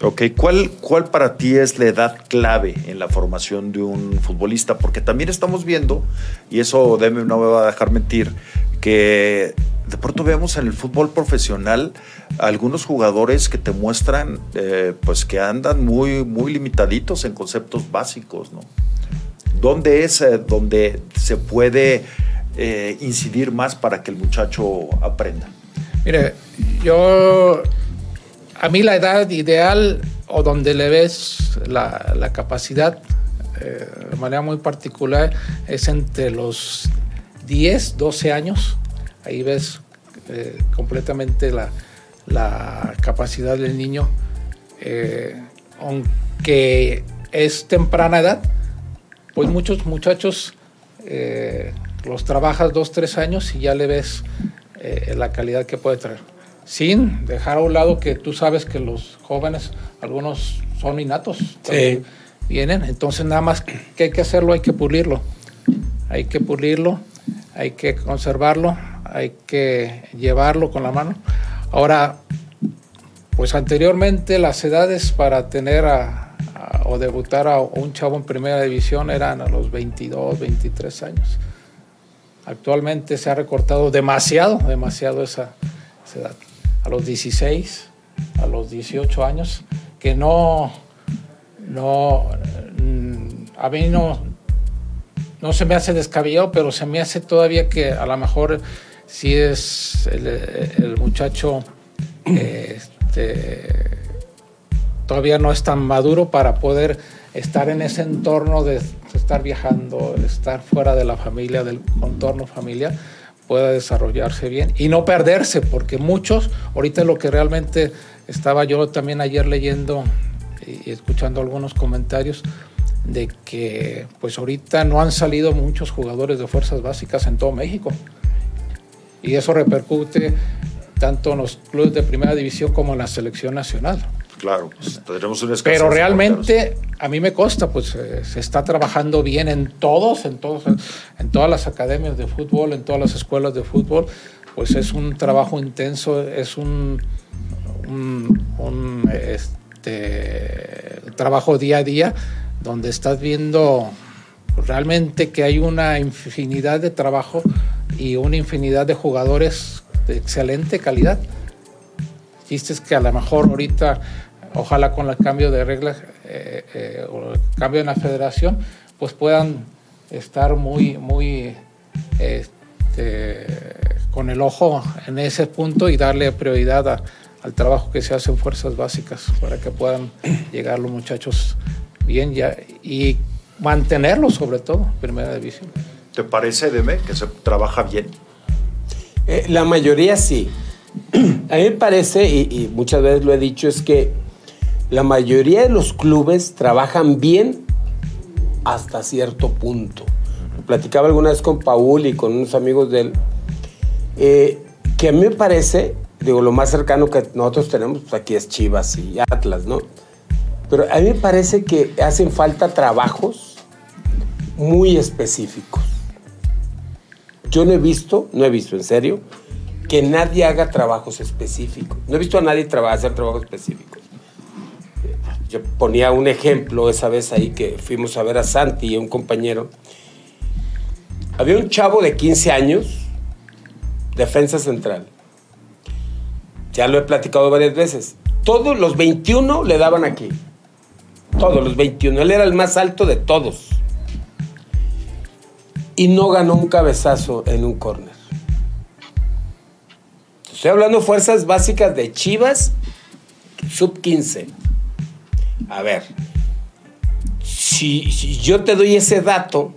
A: Ok, ¿Cuál, ¿cuál para ti es la edad clave en la formación de un futbolista? Porque también estamos viendo, y eso Deme no me va a dejar mentir, que de pronto vemos en el fútbol profesional algunos jugadores que te muestran eh, pues que andan muy, muy limitaditos en conceptos básicos, ¿no? ¿Dónde es eh, donde se puede eh, incidir más para que el muchacho aprenda?
B: Mire, yo a mí la edad ideal o donde le ves la, la capacidad eh, de manera muy particular es entre los 10, 12 años. Ahí ves eh, completamente la, la, capacidad del niño. Eh, aunque es temprana edad, pues muchos muchachos los trabajas dos, tres años y ya le ves la calidad que puede traer sin dejar a un lado que tú sabes que los jóvenes, algunos son innatos,
C: Sí.
B: vienen, entonces nada más que hay que hacerlo, hay que pulirlo, hay que pulirlo, hay que conservarlo, hay que llevarlo con la mano. Ahora, pues anteriormente las edades para tener a, a- o debutar a un chavo en primera división eran a los 22, 23 años. Actualmente se ha recortado demasiado, demasiado esa, esa edad. A los 16, a los 18 años, que no, no, mm, a mí no, no se me hace descabellado, pero se me hace todavía que a lo mejor si es el, muchacho este, todavía no es tan maduro para poder estar en ese entorno de estar viajando, estar fuera de la familia, del contorno familiar, pueda desarrollarse bien y no perderse, porque muchos, ahorita lo que realmente estaba yo también ayer leyendo y escuchando algunos comentarios de que pues ahorita no han salido muchos jugadores de fuerzas básicas en todo México. Y eso repercute tanto en los clubes de primera división como en la selección nacional.
A: Claro, pues, tendremos una escasez
B: Pero realmente a mí me consta, pues eh, se está trabajando bien en todos, en todos, en todas las academias de fútbol, en todas las escuelas de fútbol, pues es un trabajo intenso, es un, un, un, este, trabajo día a día donde estás viendo realmente que hay una infinidad de trabajo y una infinidad de jugadores de excelente calidad. Chistes que a lo mejor ahorita, ojalá con el cambio de reglas eh, eh, o el cambio en la federación, pues puedan estar muy, muy este, con el ojo en ese punto y darle prioridad a- al trabajo que se hace en fuerzas básicas para que puedan llegar los muchachos bien ya y mantenerlos sobre todo, primera división.
A: ¿Te parece, Deme, que se trabaja bien?
C: Eh, la mayoría sí. A mí me parece, y, y muchas veces lo he dicho, es que la mayoría de los clubes trabajan bien hasta cierto punto. Platicaba alguna vez con Paul y con unos amigos de él, eh, que a mí me parece, digo, lo más cercano que nosotros tenemos pues aquí es Chivas y Atlas, ¿no? Pero a mí me parece que hacen falta trabajos muy específicos. Yo no he visto, no he visto en serio, que nadie haga trabajos específicos. No he visto a nadie traba- hacer trabajos específicos. Yo ponía un ejemplo esa vez ahí que fuimos a ver a Santi y a un compañero. Había un chavo de 15 años, defensa central. Ya lo he platicado varias veces. Todos los 21 le daban aquí. Todos los 21. Él era el más alto de todos y no ganó un cabezazo en un córner. Estoy hablando fuerzas básicas de Chivas, sub 15. A ver, si, yo te doy ese dato,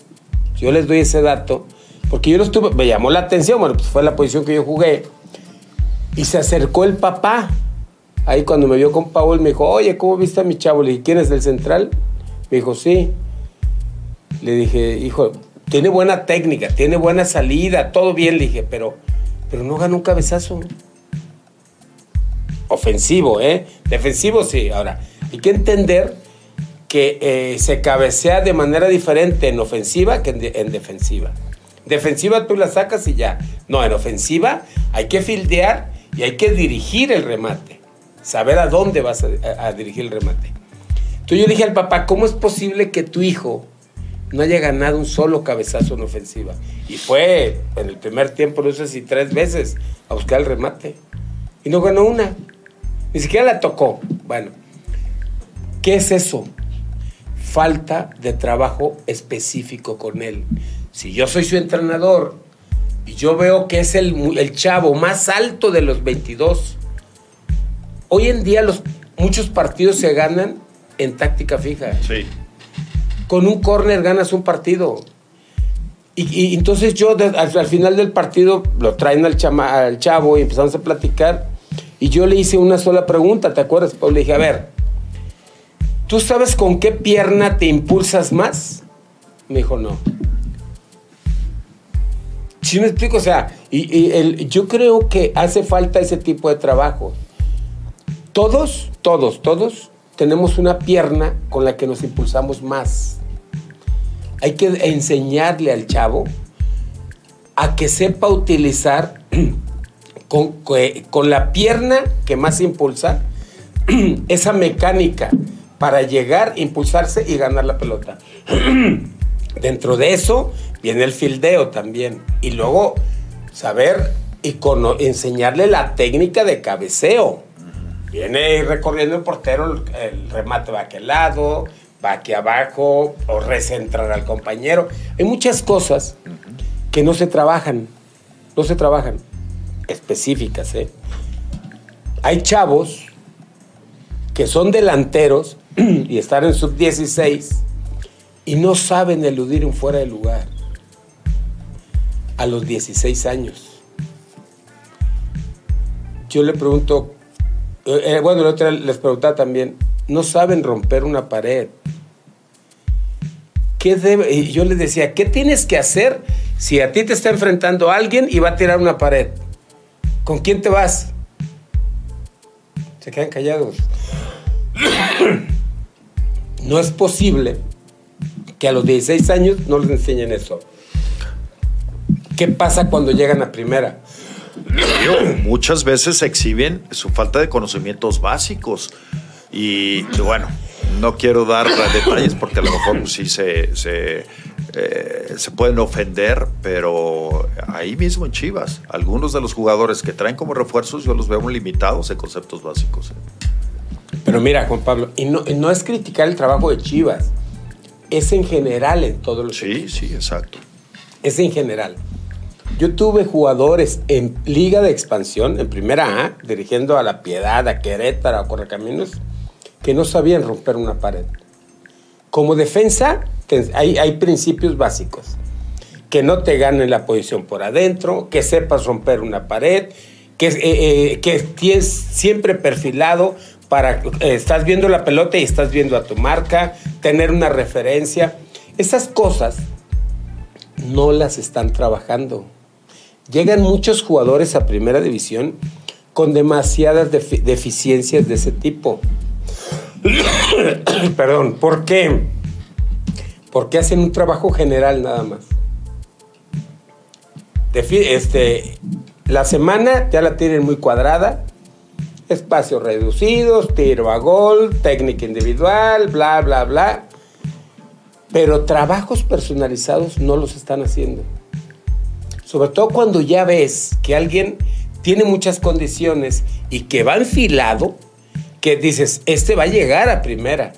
C: yo les doy ese dato, porque yo lo estuve, me llamó la atención, bueno, pues fue la posición que yo jugué, y se acercó el papá. Ahí cuando me vio con Paul me dijo, oye, ¿cómo viste a mi chavo? Le dije, ¿quién es del central? Me dijo, sí. Le dije, hijo, tiene buena técnica, tiene buena salida, todo bien, le dije, pero, pero no gana un cabezazo. Ofensivo, ¿eh? Defensivo sí. Ahora, hay que entender que eh, se cabecea de manera diferente en ofensiva que en, de- en defensiva. Defensiva tú la sacas y ya. No, en ofensiva hay que fildear y hay que dirigir el remate. Saber a dónde vas a, a- a dirigir el remate. Entonces yo dije al papá, ¿cómo es posible que tu hijo no haya ganado un solo cabezazo en ofensiva? Y fue en el primer tiempo, no sé si tres veces, a buscar el remate. Y no ganó una. Ni siquiera la tocó. Bueno, ¿qué es eso? Falta de trabajo específico con él. Si yo soy su entrenador y yo veo que es el, el chavo más alto de los 22, hoy en día los, muchos partidos se ganan en táctica fija.
A: Sí.
C: Con un córner ganas un partido. Y, y entonces yo de- al, al final del partido lo traen al, chama- al chavo y empezamos a platicar. Y yo le hice una sola pregunta, ¿te acuerdas? Pablo? Le dije, a ver, ¿tú sabes con qué pierna te impulsas más? Me dijo, no. ¿Sí me explico? O sea, yo creo que hace falta ese tipo de trabajo. Todos, todos, todos tenemos una pierna con la que nos impulsamos más. Hay que enseñarle al chavo a que sepa utilizar con, con la pierna que más impulsa esa mecánica para llegar, impulsarse y ganar la pelota. Dentro de eso viene el fildeo también. Y luego saber y enseñarle la técnica de cabeceo. Viene recorriendo el portero, el, el remate va a aquel lado, va aquí abajo, o recentrar al compañero. Hay muchas cosas que no se trabajan, no se trabajan, específicas. ¿eh? Hay chavos que son delanteros y están en sub-16 y no saben eludir un fuera de lugar a los 16 años. Yo le pregunto, eh, eh, bueno, la otra les preguntaba también, no saben romper una pared. ¿Qué? Y yo les decía, ¿qué tienes que hacer si a ti te está enfrentando alguien y va a tirar una pared? ¿Con quién te vas? Se quedan callados. No es posible que a los 16 años no les enseñen eso. ¿Qué pasa cuando llegan a primera?
A: Muchas veces exhiben su falta de conocimientos básicos. Y, y bueno, no quiero dar detalles porque a lo mejor pues, sí se, se, eh, se pueden ofender, pero ahí mismo en Chivas, algunos de los jugadores que traen como refuerzos yo los veo limitados en conceptos básicos. ¿eh?
C: Pero mira, Juan Pablo, y no, es criticar el trabajo de Chivas, es en general en todos los
A: Sí, sí, exacto.
C: es en general. Yo tuve jugadores en Liga de Expansión, en Primera A, dirigiendo a La Piedad, a Querétaro, a Correcaminos, que no sabían romper una pared. Como defensa, hay, hay principios básicos. Que no te ganen la posición por adentro, que sepas romper una pared, que, eh, eh, que estés siempre perfilado para... eh, estás viendo la pelota y estás viendo a tu marca, tener una referencia. Esas cosas no las están trabajando. Llegan muchos jugadores a primera división con demasiadas defi- deficiencias de ese tipo. Perdón, ¿por qué? Porque hacen un trabajo general nada más. Este, la semana ya la tienen muy cuadrada, espacios reducidos, tiro a gol, técnica individual, bla, bla, bla. Pero trabajos personalizados no los están haciendo. Sobre todo cuando ya ves que alguien tiene muchas condiciones y que va enfilado, que dices, este va a llegar a primera.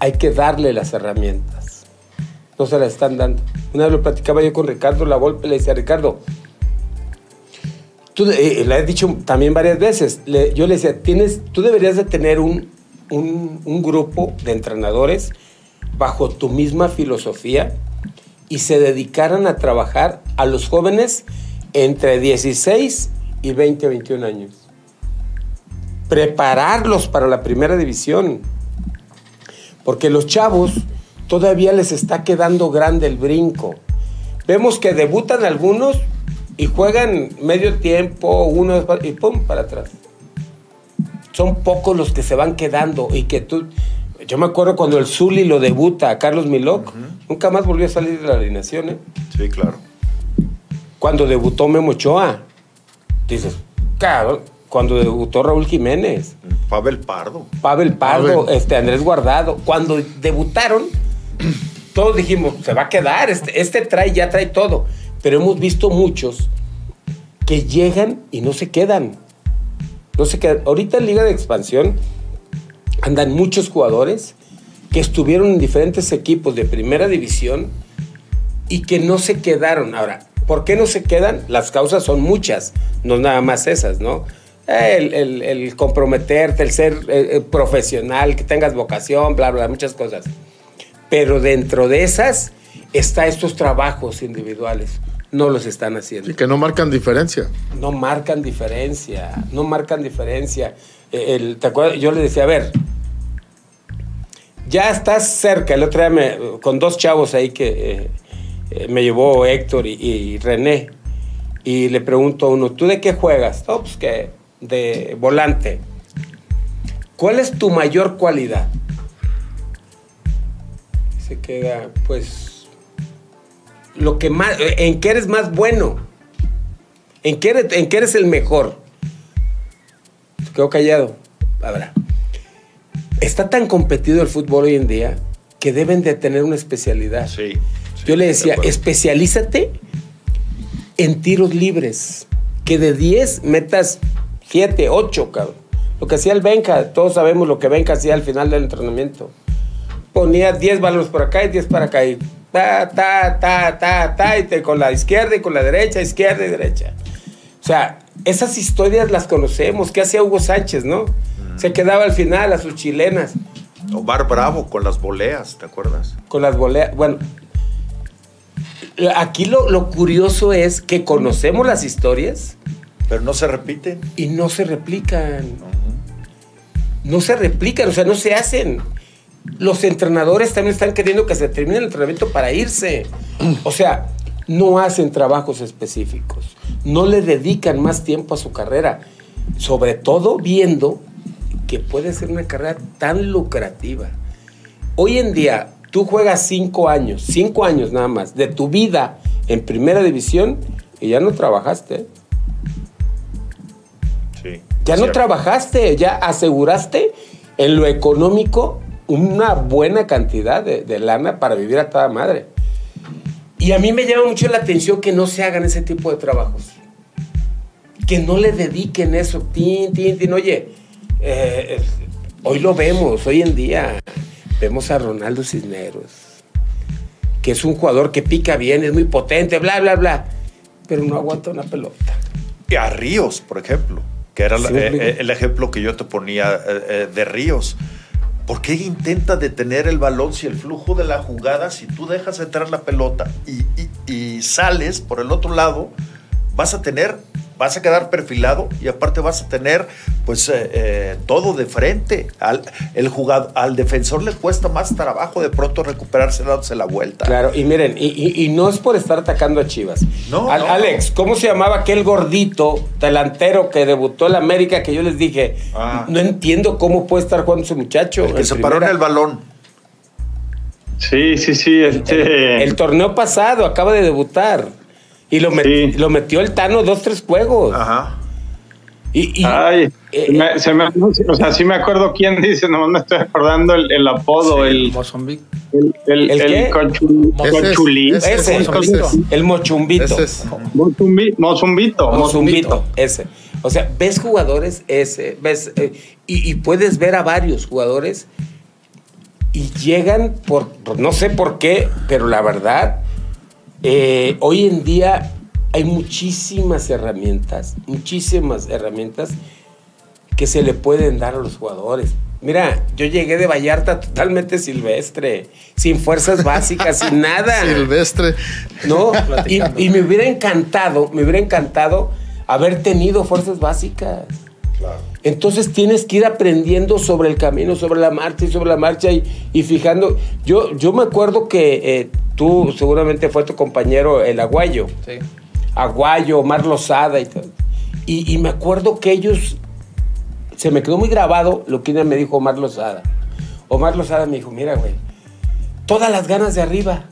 C: Hay que darle las herramientas. No se las están dando. Una vez lo platicaba yo con Ricardo La Volpe, le decía, Ricardo, tú, eh, le he dicho también varias veces, le- yo le decía, tienes, tú deberías de tener un, un, un grupo de entrenadores bajo tu misma filosofía y se dedicaran a trabajar a los jóvenes entre 16 y 20 o 21 años. Prepararlos para la primera división. Porque los chavos todavía les está quedando grande el brinco. vemos que debutan algunos y juegan medio tiempo, uno y pum, para atrás. Son pocos los que se van quedando y que tú... Yo me acuerdo cuando el Zuli lo debuta a Carlos Milok, nunca más volvió a salir de la alineación, ¿eh?
A: Sí, claro.
C: Cuando debutó Memo Ochoa, dices, cabrón, cuando debutó Raúl Jiménez,
A: Pavel Pardo.
C: Pavel Pardo,
D: Pavel.
C: este Andrés Guardado, cuando debutaron, todos dijimos, se va a quedar, este, este trae, ya trae todo. Pero hemos visto muchos que llegan y no se quedan. No se quedan. Ahorita en Liga de Expansión andan muchos jugadores que estuvieron en diferentes equipos de primera división y que no se quedaron. Ahora, ¿por qué no se quedan? Las causas son muchas, no nada más esas, ¿no? El, comprometerte, el ser eh, eh, profesional, que tengas vocación, bla, bla, muchas cosas. Pero dentro de esas está estos trabajos individuales. No los están haciendo
D: Y que no marcan diferencia.
C: no marcan diferencia, no marcan diferencia. Eh, el- ¿te acuerdas? Yo le decía, a ver, ya estás cerca. El otro día me- con dos chavos ahí que eh, eh, me llevó Héctor y, y René. Y le pregunto a uno, ¿tú de qué juegas? No, pues que de volante. ¿Cuál es tu mayor cualidad? Se queda, pues, lo que más, en qué eres más bueno. ¿En qué, eres, ¿En qué eres el mejor? Se quedó callado. Habrá. Está tan competido el fútbol hoy en día que deben de tener una especialidad.
A: Sí. sí,
C: Yo le
A: de
C: decía, especialízate en tiros libres. Que de 10 metas 7, 8, cabrón. Lo que hacía el Benja, todos sabemos lo que Benja hacía al final del entrenamiento. Ponía 10 balones por acá y 10 para acá. Y ta, ta, ta, ta, ta, y te- con la izquierda y con la derecha, izquierda y derecha. O sea, esas historias las conocemos. ¿Qué hacía Hugo Sánchez, no? Se quedaba al final a sus chilenas
A: Omar Bravo con las voleas, ¿te acuerdas?
C: con las boleas. Bueno, aquí lo, lo curioso es que conocemos las historias
A: Pero no se repiten.
C: y no se replican. No se replican, o sea, no se hacen. Los entrenadores también están queriendo que se termine el entrenamiento para irse. O sea, no hacen trabajos específicos. No le dedican más tiempo a su carrera. Sobre todo viendo que puede ser una carrera tan lucrativa. Hoy en día, tú juegas cinco años, cinco años nada más, de tu vida en primera división y ya no trabajaste.
A: Sí.
C: Ya no
A: Cierto.
C: trabajaste, ya aseguraste en lo económico una buena cantidad de, de lana para vivir a toda madre. Y a mí me llama mucho la atención que no se hagan ese tipo de trabajos. Que no le dediquen eso. Tin, tin, tin. Oye, eh, hoy lo vemos, hoy en día. Vemos a Ronaldo Cisneros, que es un jugador que pica bien, es muy potente, bla, bla, bla. Pero no aguanta una pelota.
A: Y a Ríos, por ejemplo, que era
C: Sí, me
A: eh, eh, el ejemplo que yo te ponía de Ríos. ¿Por qué intenta detener el balón si el flujo de la jugada, si tú dejas entrar la pelota y, y- y sales por el otro lado, vas a tener, vas a quedar perfilado y aparte vas a tener pues eh, eh, todo de frente. Al, el jugador, al defensor le cuesta más trabajo de pronto recuperarse dándose la vuelta.
C: Claro, y miren, y, y- y no es por estar atacando a Chivas.
A: No,
C: Al-
A: no.
C: Alex, ¿cómo se llamaba aquel gordito delantero que debutó en la América que yo les dije?
A: Ah.
C: No entiendo cómo puede estar jugando ese muchacho.
A: El que se paró en el balón.
E: Sí, sí, sí. Este,
C: El torneo pasado acaba de debutar. Y lo, met-
E: Sí.
C: lo metió el Tano dos, tres juegos.
A: Ajá.
C: Y, y-
E: Ay,
C: eh,
E: se me- se me- o sea, sí me acuerdo quién dice, nomás me estoy acordando el, el apodo, el,
B: Mozambique.
E: el, el,
C: ¿El
E: el
C: qué?
E: conchu-
B: Ese
C: el mochumbito.
D: Ese es-
E: Mozumbi- Mozumbito.
C: Mozumbito, ese. O sea, ves jugadores ese, ves, eh, y, y puedes ver a varios jugadores y llegan por- no sé por qué, pero la verdad, eh, hoy en día hay muchísimas herramientas, muchísimas herramientas que se le pueden dar a los jugadores. Mira, yo llegué de Vallarta totalmente silvestre, sin fuerzas básicas, sin nada.
D: Silvestre.
C: ¿no? Y, y me hubiera encantado, me hubiera encantado haber tenido fuerzas básicas. Entonces tienes que ir aprendiendo sobre el camino, sobre la marcha y sobre la marcha y, y fijando. Yo, yo me acuerdo que eh, tú seguramente fue tu compañero el Aguayo.
B: Sí.
C: Aguayo, Omar Lozada y todo. Y, y me acuerdo que ellos, se me quedó muy grabado lo que me dijo Omar Lozada. Omar Lozada me dijo, mira, güey, todas las ganas de arriba.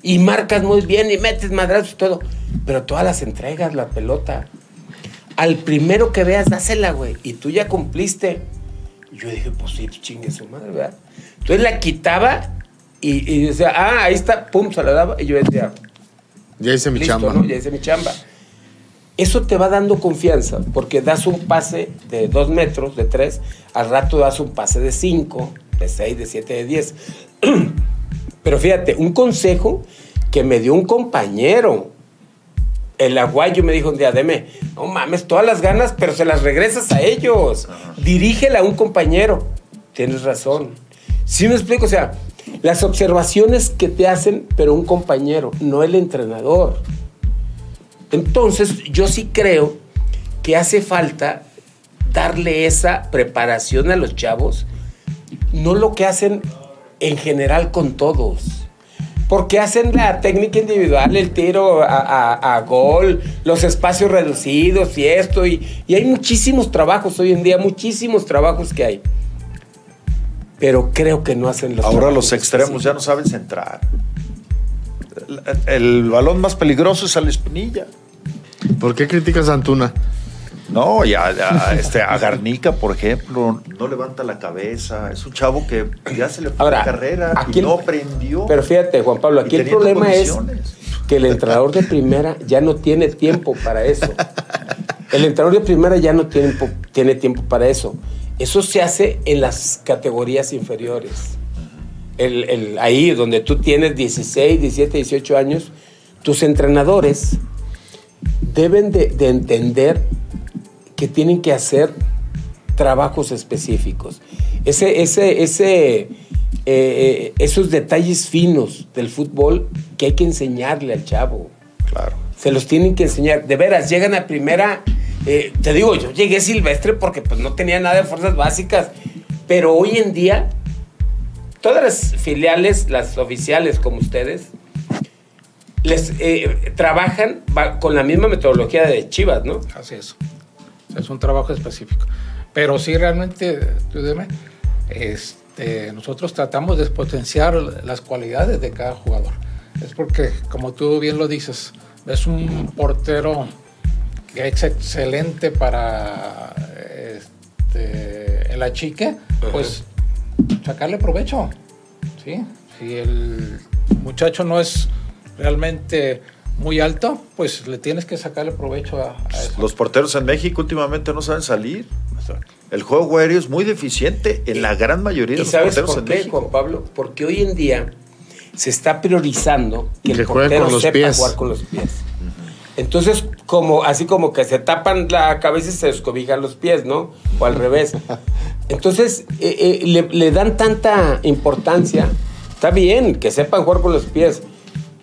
C: Y marcas muy bien y metes madrazos y todo. Pero todas las entregas, la pelota. Al primero que veas, dásela, güey. Y tú ya cumpliste. Yo dije, pues sí, chingue su madre, ¿verdad? Entonces la quitaba y, y decía, ah, ahí está, pum, se la daba. Y yo decía,
D: Ya hice mi
C: listo,
D: chamba.
C: ¿no? Ya hice mi chamba. Eso te va dando confianza, porque das un pase de dos metros, de tres, al rato das un pase de cinco, de seis, de siete, de diez. Pero fíjate, un consejo que me dio un compañero. El aguayo me dijo un día, deme, no mames, todas las ganas, pero se las regresas a ellos. Dirígela a un compañero. Tienes razón. Sí me explico, o sea, las observaciones que te hacen, pero un compañero, no el entrenador. Entonces, yo sí creo que hace falta darle esa preparación a los chavos, no lo que hacen en general con todos. Porque hacen la técnica individual, el tiro a, a- a gol, los espacios reducidos y esto. Y, y hay muchísimos trabajos hoy en día, muchísimos trabajos que hay. Pero creo que no hacen los
A: Ahora los extremos ya no saben centrar. El, el balón más peligroso es al espinilla.
D: ¿Por qué criticas a Antuna?
A: No, y a, a- este, a Garnica, por ejemplo, no levanta la cabeza. Es un chavo que ya se le fue
C: Ahora,
A: la carrera
C: aquí
A: y no aprendió.
C: Pero fíjate, Juan Pablo, aquí el problema es que el entrenador de primera ya no tiene tiempo para eso. El entrenador de primera ya no tiene, tiene tiempo para eso. Eso se hace en las categorías inferiores. El- el- ahí donde tú tienes 16, 17, 18 años, tus entrenadores deben de, de entender que tienen que hacer trabajos específicos. Ese, ese, ese, eh, eh, esos detalles finos del fútbol que hay que enseñarle al chavo.
A: Claro.
C: Se los tienen que enseñar. De veras, llegan a primera. eh, te digo, yo llegué silvestre porque pues no tenía nada de fuerzas básicas. Pero hoy en día, todas las filiales, las oficiales como ustedes, les eh, trabajan con la misma metodología de Chivas, ¿no?
B: Así es. Es un trabajo específico. Pero sí, realmente, tú dime, este, nosotros tratamos de potenciar las cualidades de cada jugador. Es porque, como tú bien lo dices, es un portero que es excelente para este, el achique, pues sacarle provecho. ¿sí? Si el muchacho no es realmente muy alto, pues le tienes que sacarle provecho a, a.
A: Los porteros en México últimamente no saben salir. El juego aéreo es muy deficiente en la gran mayoría de
C: ¿Y
A: los
C: sabes
A: porteros
C: por
A: en
C: qué,
A: México.
C: Juan Pablo? Porque hoy en día se está priorizando que,
D: Que
C: el portero
D: con los
C: sepa
D: pies.
C: jugar con los pies. Entonces, como, así como que se tapan la cabeza y se descobijan los pies, ¿no? O al revés. Entonces, eh, eh, le, le dan tanta importancia. Está bien que sepan jugar con los pies,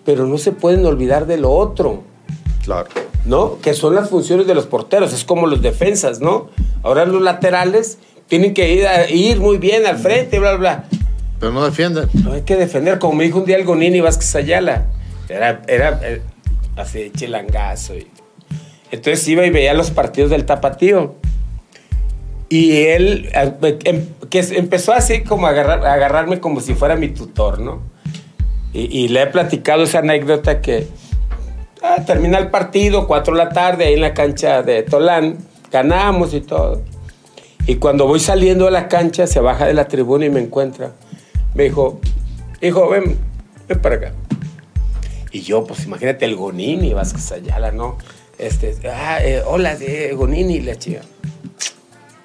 C: pero no se pueden olvidar de lo otro.
A: Claro.
C: ¿No? Que son las funciones de los porteros, es como los defensas, ¿no? Ahora los laterales tienen que ir, a- ir muy bien al frente, bla, bla.
D: Pero no defienden.
C: No hay que defender, como me dijo un día el Gonini Vázquez Ayala. Era, era eh, así, chilangazo. y- Entonces iba y veía los partidos del tapatío. Y él em- que empezó así como a, agarrar- a agarrarme como si fuera mi tutor, ¿no? Y, y le he platicado esa anécdota que ah, termina el partido, 4 de la tarde, ahí en la cancha de Tolán, ganamos y todo. Y cuando voy saliendo de la cancha, se baja de la tribuna y me encuentra. Me dijo, hijo, ven, ven para acá. Y yo, pues imagínate el Gonini, Vázquez Ayala, ¿no? Este, ah, eh, hola, eh, Gonini, la chica.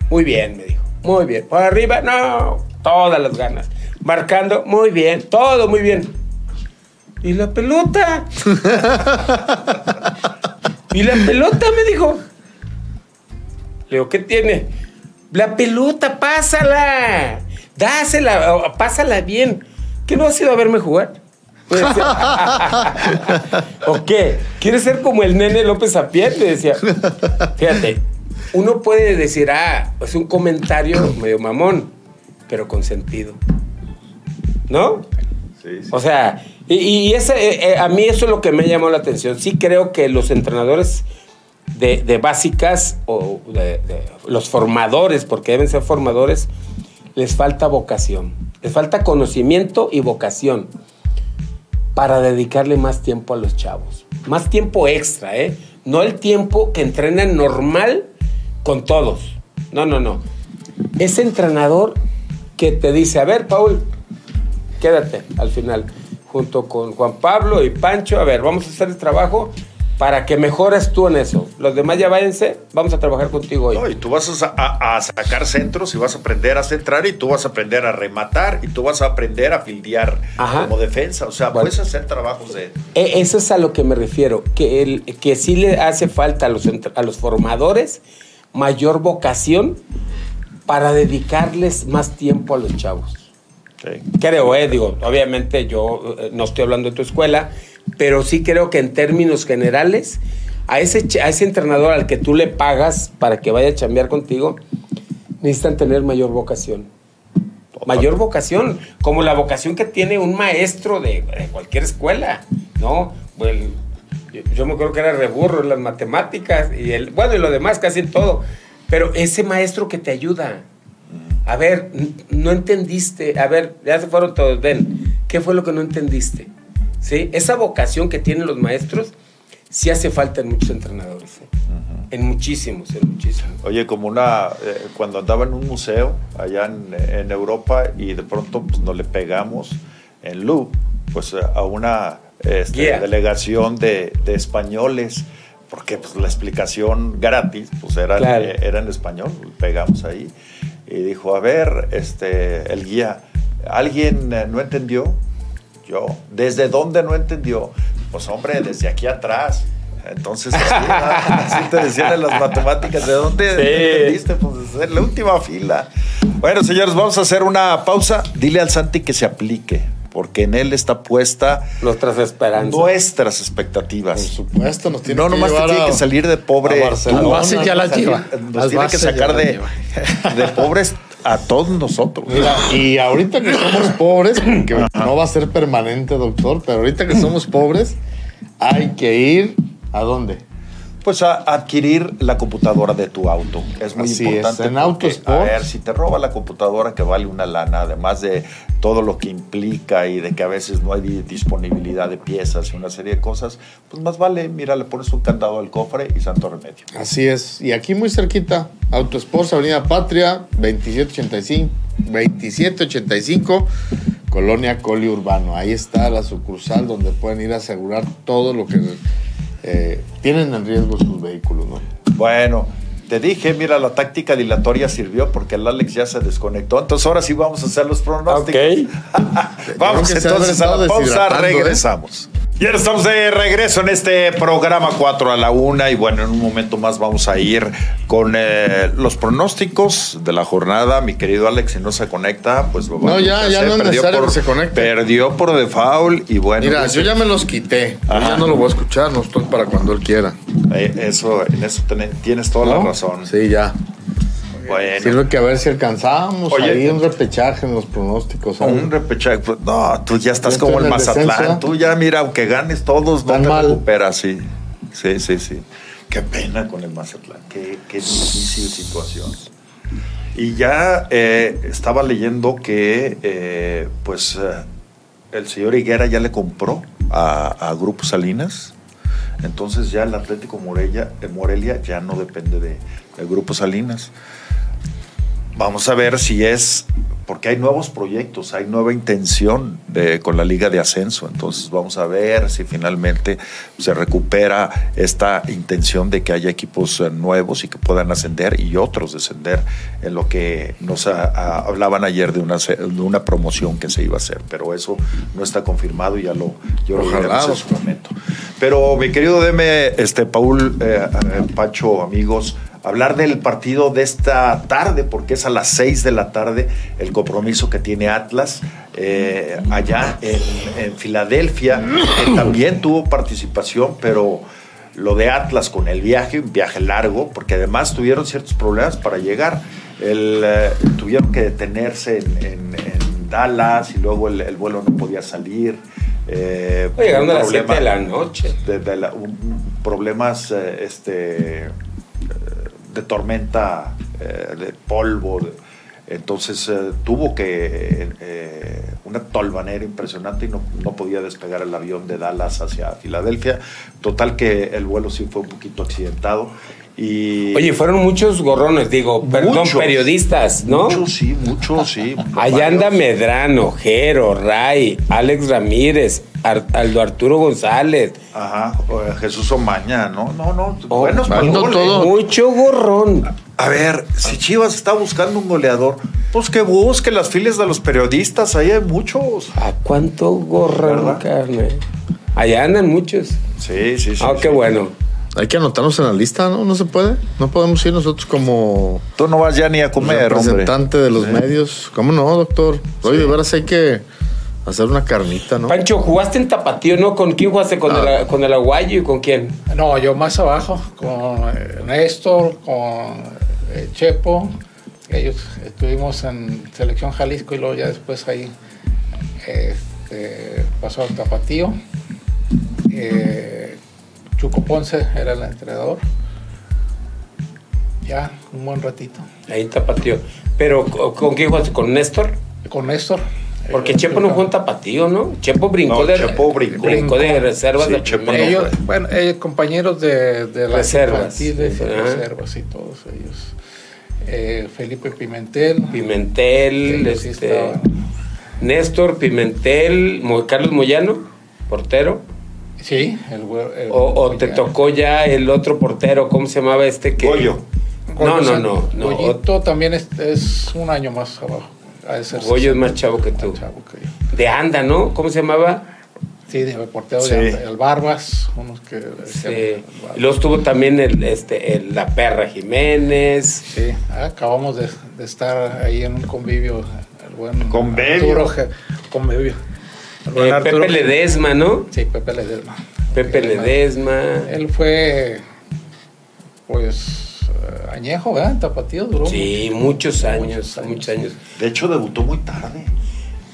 C: Muy bien, me dijo. Muy bien. Por arriba, no. Todas las ganas. Marcando, muy bien. Todo muy bien. ¿Y la pelota? ¿Y la pelota? Me dijo. Le digo, ¿qué tiene? La pelota, pásala. Dásela, pásala bien. ¿Qué no has ido a verme jugar? ¿O qué? ¿Quieres ser como el nene López Apier? Le decía. Fíjate, uno puede decir, ah, es un comentario medio mamón, pero con sentido. ¿No?
A: Sí, sí.
C: O sea, Y, ese, eh, eh, a mí eso es lo que me llamó la atención. Sí creo que los entrenadores de, básicas o de los formadores, porque deben ser formadores, les falta vocación. Les falta conocimiento y vocación para dedicarle más tiempo a los chavos. Más tiempo extra, ¿eh? No el tiempo que entrenan normal con todos. No, no, no. Ese entrenador que te dice, a ver, Paul, quédate al final, junto con Juan Pablo y Pancho, a ver, vamos a hacer el trabajo para que mejores tú en eso. Los demás ya váyanse, vamos a trabajar contigo hoy.
A: No, y tú vas a, a- a sacar centros y vas a aprender a centrar y tú vas a aprender a rematar y tú vas a aprender a fildear
C: Ajá.
A: como defensa. O sea,
C: Bueno.
A: puedes hacer trabajos de...
C: E- Eso es a lo que me refiero, que, el, que sí le hace falta a los, a los formadores mayor vocación para dedicarles más tiempo a los chavos. Creo, eh, digo, obviamente yo eh, no estoy hablando de tu escuela, pero sí creo que en términos generales, a ese, a ese entrenador al que tú le pagas para que vaya a chambear contigo, necesitan tener mayor vocación. Mayor vocación, como la vocación que tiene un maestro de, de cualquier escuela, ¿no? Yo, yo me acuerdo que era reburro en las matemáticas y el, bueno, y lo demás, casi en todo. Pero ese maestro que te ayuda, a ver, no entendiste. A ver, ya se fueron todos. Ven, ¿qué fue lo que no entendiste? ¿Sí? Esa vocación que tienen los maestros sí hace falta en muchos entrenadores. ¿eh? En muchísimos, en muchísimos.
A: Oye, como una, eh, cuando andaba en un museo allá en, en Europa y de pronto pues, nos le pegamos en Lu, pues a una este,
C: Guía.
A: delegación de, de españoles, porque pues la explicación gratis pues era,
C: Claro.
A: eh, era en español, pegamos ahí y dijo, a ver, este, el guía, ¿alguien eh, no entendió? Yo, ¿desde dónde no entendió? Pues hombre, desde aquí atrás. Entonces, así, así te decían en las matemáticas, ¿de dónde
C: Sí.
A: entendiste? Pues en la última fila. Bueno, señores, vamos a hacer una pausa. Dile al Santi que se aplique, porque en él está puesta
C: Nuestras esperanzas.
A: nuestras
D: Por
A: expectativas.
D: supuesto, nos tiene
A: No,
D: que
A: nomás te tiene
D: a-
A: que salir de pobre.
B: Las bases ya las lleva.
A: Nos
B: Las
A: tiene que sacar de, pobres a todos nosotros.
D: Mira, y ahorita que somos pobres, porque no va a ser permanente, doctor, pero ahorita que somos pobres, hay que ir a dónde?
A: Pues a adquirir la computadora de tu auto. Es muy
D: Así
A: importante.
D: es, en
A: porque. A ver, si te roba la computadora que vale una lana, además de todo lo que implica y de que a veces no hay di- disponibilidad de piezas y una serie de cosas, pues más vale, mira, le pones un candado al cofre y santo remedio.
D: Así es. Y aquí muy cerquita, Autosports, Avenida Patria, 2785, 2785, Colonia Coli Urbano. Ahí está la sucursal donde pueden ir a asegurar todo lo que eh, tienen en riesgo sus vehículos, ¿no?
A: Bueno, te dije, mira, la táctica dilatoria sirvió porque el Alex ya se desconectó. Entonces ahora sí vamos a hacer los pronósticos. Vamos
D: se ha
A: entonces a la pausa,
D: ¿eh?
A: Y ahora estamos de regreso en este programa 4 a la 1 y bueno, en un momento más vamos a ir con eh, los pronósticos de la jornada. Mi querido Alex, si no se conecta, pues lo vamos
D: ya,
A: a
D: ya
A: hacer.
D: no es
A: Perdió
D: necesario
A: por-
D: que se conecte.
A: Perdió por default y bueno.
D: Mira,
A: pues,
D: yo ya me los quité. Yo ya no lo voy a escuchar, no estoy para cuando él quiera.
A: eh, eso, en eso ten- tienes toda la
D: ¿No?
A: razón.
D: Sí, ya.
A: Bueno.
D: Sirve que a ver si alcanzamos
A: Oye,
D: ahí un repechaje en los pronósticos. ¿sabes?
A: Un repechaje. pues, No, tú ya estás como el Mazatlán.
D: descenso.
A: Tú ya, mira, aunque ganes todos, no
D: Tan
A: te
D: mal.
A: recuperas, sí. Sí, sí, sí. Qué pena con el Mazatlán. Qué, qué difícil situación. Y ya eh, estaba leyendo que, eh, pues, eh, el señor Higuera ya le compró a, a Grupo Salinas. Entonces ya el Atlético Morelia, eh, Morelia ya no depende de, del Grupo Salinas. Vamos a ver si es, porque hay nuevos proyectos, hay nueva intención de- con la Liga de Ascenso. Entonces vamos a ver si finalmente se recupera esta intención de que haya equipos eh, nuevos y que puedan ascender y otros descender en lo que nos a- a- hablaban ayer de una, de una promoción que se iba a hacer. Pero eso no está confirmado y ya lo, yo lo veremos en su momento. Pero mi querido Deme, este, Paul, eh, eh, Pacho, amigos, hablar del partido de esta tarde, porque es a las 6 de la tarde el compromiso que tiene Atlas eh, allá en, en Filadelfia, que también tuvo participación, pero lo de Atlas con el viaje, un viaje largo, porque además tuvieron ciertos problemas para llegar. El, eh, tuvieron que detenerse en, en- en Dallas y luego el, el vuelo no podía salir. eh,
C: Llegaron a las
A: problema-
C: 7 de la noche.
A: de- de la- un- un- problemas eh, este, de tormenta, eh, de polvo. entonces eh, tuvo que eh, una tolvanera impresionante y no, no podía despegar el avión de Dallas hacia Filadelfia. Total que el vuelo sí fue un poquito accidentado. Y
C: Oye, fueron muchos gorrones, digo, perdón, periodistas, ¿no?
A: Muchos sí, muchos sí.
C: Allá anda. Medrano, Jero, Ray, Alex Ramírez, Ar- Aldo Arturo González.
A: Ajá, eh, Jesús Omaña, no, no, no.
C: Oh,
A: buenos
D: todo.
C: Mucho gorrón.
A: A ver, si Chivas está buscando un goleador, pues que busque las filas de los periodistas, ahí hay muchos.
C: ¿A cuánto gorrón, carne? Allá andan muchos.
A: Sí, sí, sí.
C: Ah, qué bueno.
D: Hay que anotarnos en la lista, ¿no? No se puede. No podemos ir nosotros como
A: Tú no vas ya ni a comer, hombre.
D: representante de los medios. ¿Cómo no, doctor? Oye, de veras hay que hacer una carnita, ¿no?
C: Pancho, jugaste en Tapatío, ¿no? ¿Con quién jugaste? ¿Con,
D: Ah.
C: el, con el Aguayo y con quién?
B: No, yo más abajo, con eh, Néstor, con eh, Chepo. Ellos estuvimos en Selección Jalisco y luego ya después ahí este, pasó al Tapatío. Eh, Chuco Ponce era el entrenador. Ya, un buen ratito.
C: Ahí Tapatío. Pero, ¿con quién jugaste? ¿Con Néstor?
B: Con Néstor.
C: Porque
B: Eh,
C: Chepo no jugó en Tapatío, ¿no? Chepo brincó
A: No,
C: de
A: Chepo brincó.
C: de reservas
A: Sí,
C: de
A: Chepo no
B: Ellos,
A: fue.
B: bueno, eh, compañeros de, de las
C: Reservas.
B: y reservas y todos ellos. Eh, Felipe Pimentel.
C: Pimentel, este. Néstor, Pimentel, Carlos Moyano, portero.
B: Sí, el, el-
C: O, o te
B: ya.
C: tocó ya el otro portero, ¿cómo se llamaba este? Que...
A: Goyo.
C: No,
B: Goyo
C: no, no. no.
B: Goyito también es, es un año más abajo.
C: Goyo es
B: 60,
C: más chavo que tú.
B: más chavo que yo.
C: De Anda, ¿no? ¿Cómo se llamaba?
B: Sí, de portero
A: Sí.
B: de el Barbas, unos que
C: Sí.
B: decían el Barbas.
C: Y luego estuvo también el, este, el- la perra Jiménez.
B: Sí, ah, acabamos de, de estar ahí en un convivio. El buen
A: Convivio.
B: Arturo convivio.
C: Eh, Pepe Ledesma, ¿no?
B: Sí, Pepe Ledesma.
C: Pepe Ledesma.
B: Él fue, pues, eh, añejo, ¿verdad? En Tapatío duró.
C: Sí, muchos años,
B: Muchos años.
C: muchos años.
A: De hecho, debutó muy tarde.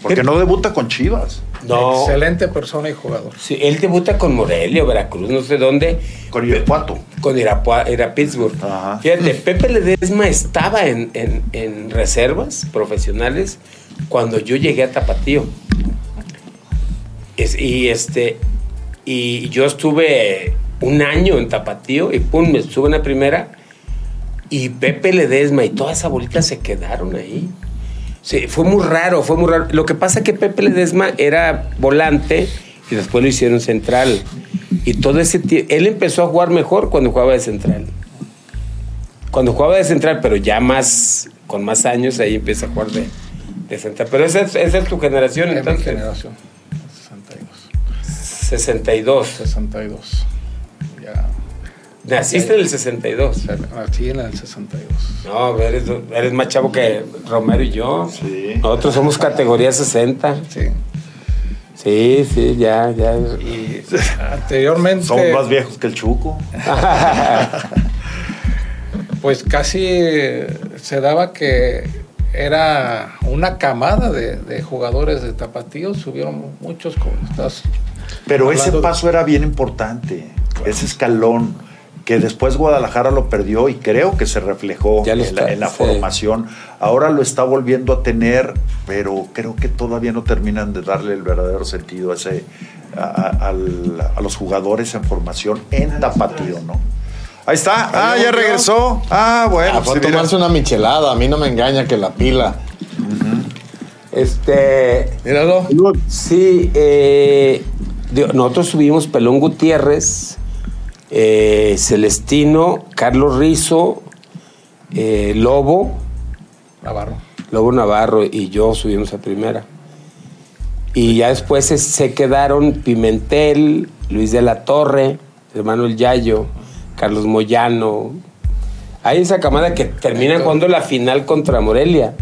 A: Porque no debuta con Chivas.
C: No,
B: Excelente persona y jugador.
C: sí, él debuta con Morelia, Veracruz, no sé dónde.
A: Con Irapuato.
C: Con Irapua, era Pittsburgh.
A: Ajá.
C: Fíjate, Pepe Ledesma estaba en, en- en reservas profesionales cuando yo llegué a Tapatío. Es- y este y yo estuve un año en Tapatío y pum, me estuve en la primera y Pepe Ledesma y toda esa bolita se quedaron ahí. Sí, fue muy raro, fue muy raro. Lo que pasa es que Pepe Ledesma era volante y después lo hicieron central. Y todo ese tiempo, él empezó a jugar mejor cuando jugaba de central. Cuando jugaba de central, pero ya más, con más años, ahí empieza a jugar de, de central. Pero esa es, esa es tu generación,
B: Es mi
C: entonces.
B: generación. 62.
C: 62.
B: 62. Ya.
C: Naciste en el 62.
B: Nací en el 62.
C: No, eres, eres más chavo que Romero y yo.
A: Sí.
C: Nosotros somos categoría 60.
B: Sí.
C: Sí, sí, ya, ya.
B: Y anteriormente.
A: Somos más viejos que el Chuco.
B: Pues casi se daba que era una camada de, de jugadores de Tapatío. Subieron muchos. Como estás
A: Pero ese paso era bien importante. Ese escalón que después Guadalajara lo perdió y creo que se reflejó en, la,
C: está,
A: en la
C: sí.
A: formación. Ahora lo está volviendo a tener, pero creo que todavía no terminan de darle el verdadero sentido a, ese, a, a- al- a los jugadores en formación en Tapatío, ¿no? Ahí está. Ah, ya regresó. Ah, bueno.
D: Ah, fue a
A: mira.
D: tomarse una michelada. A mí no me engaña que la pila.
C: Este.
D: Míralo.
C: Sí, eh, nosotros subimos Pelón Gutiérrez, eh, Celestino, Carlos Rizo, eh, Lobo,
B: Navarro.
C: Lobo Navarro y yo subimos a primera. Y ya después se, se quedaron Pimentel, Luis de la Torre, hermano El Yayo, Carlos Moyano. Hay esa camada que termina jugando la final contra Morelia.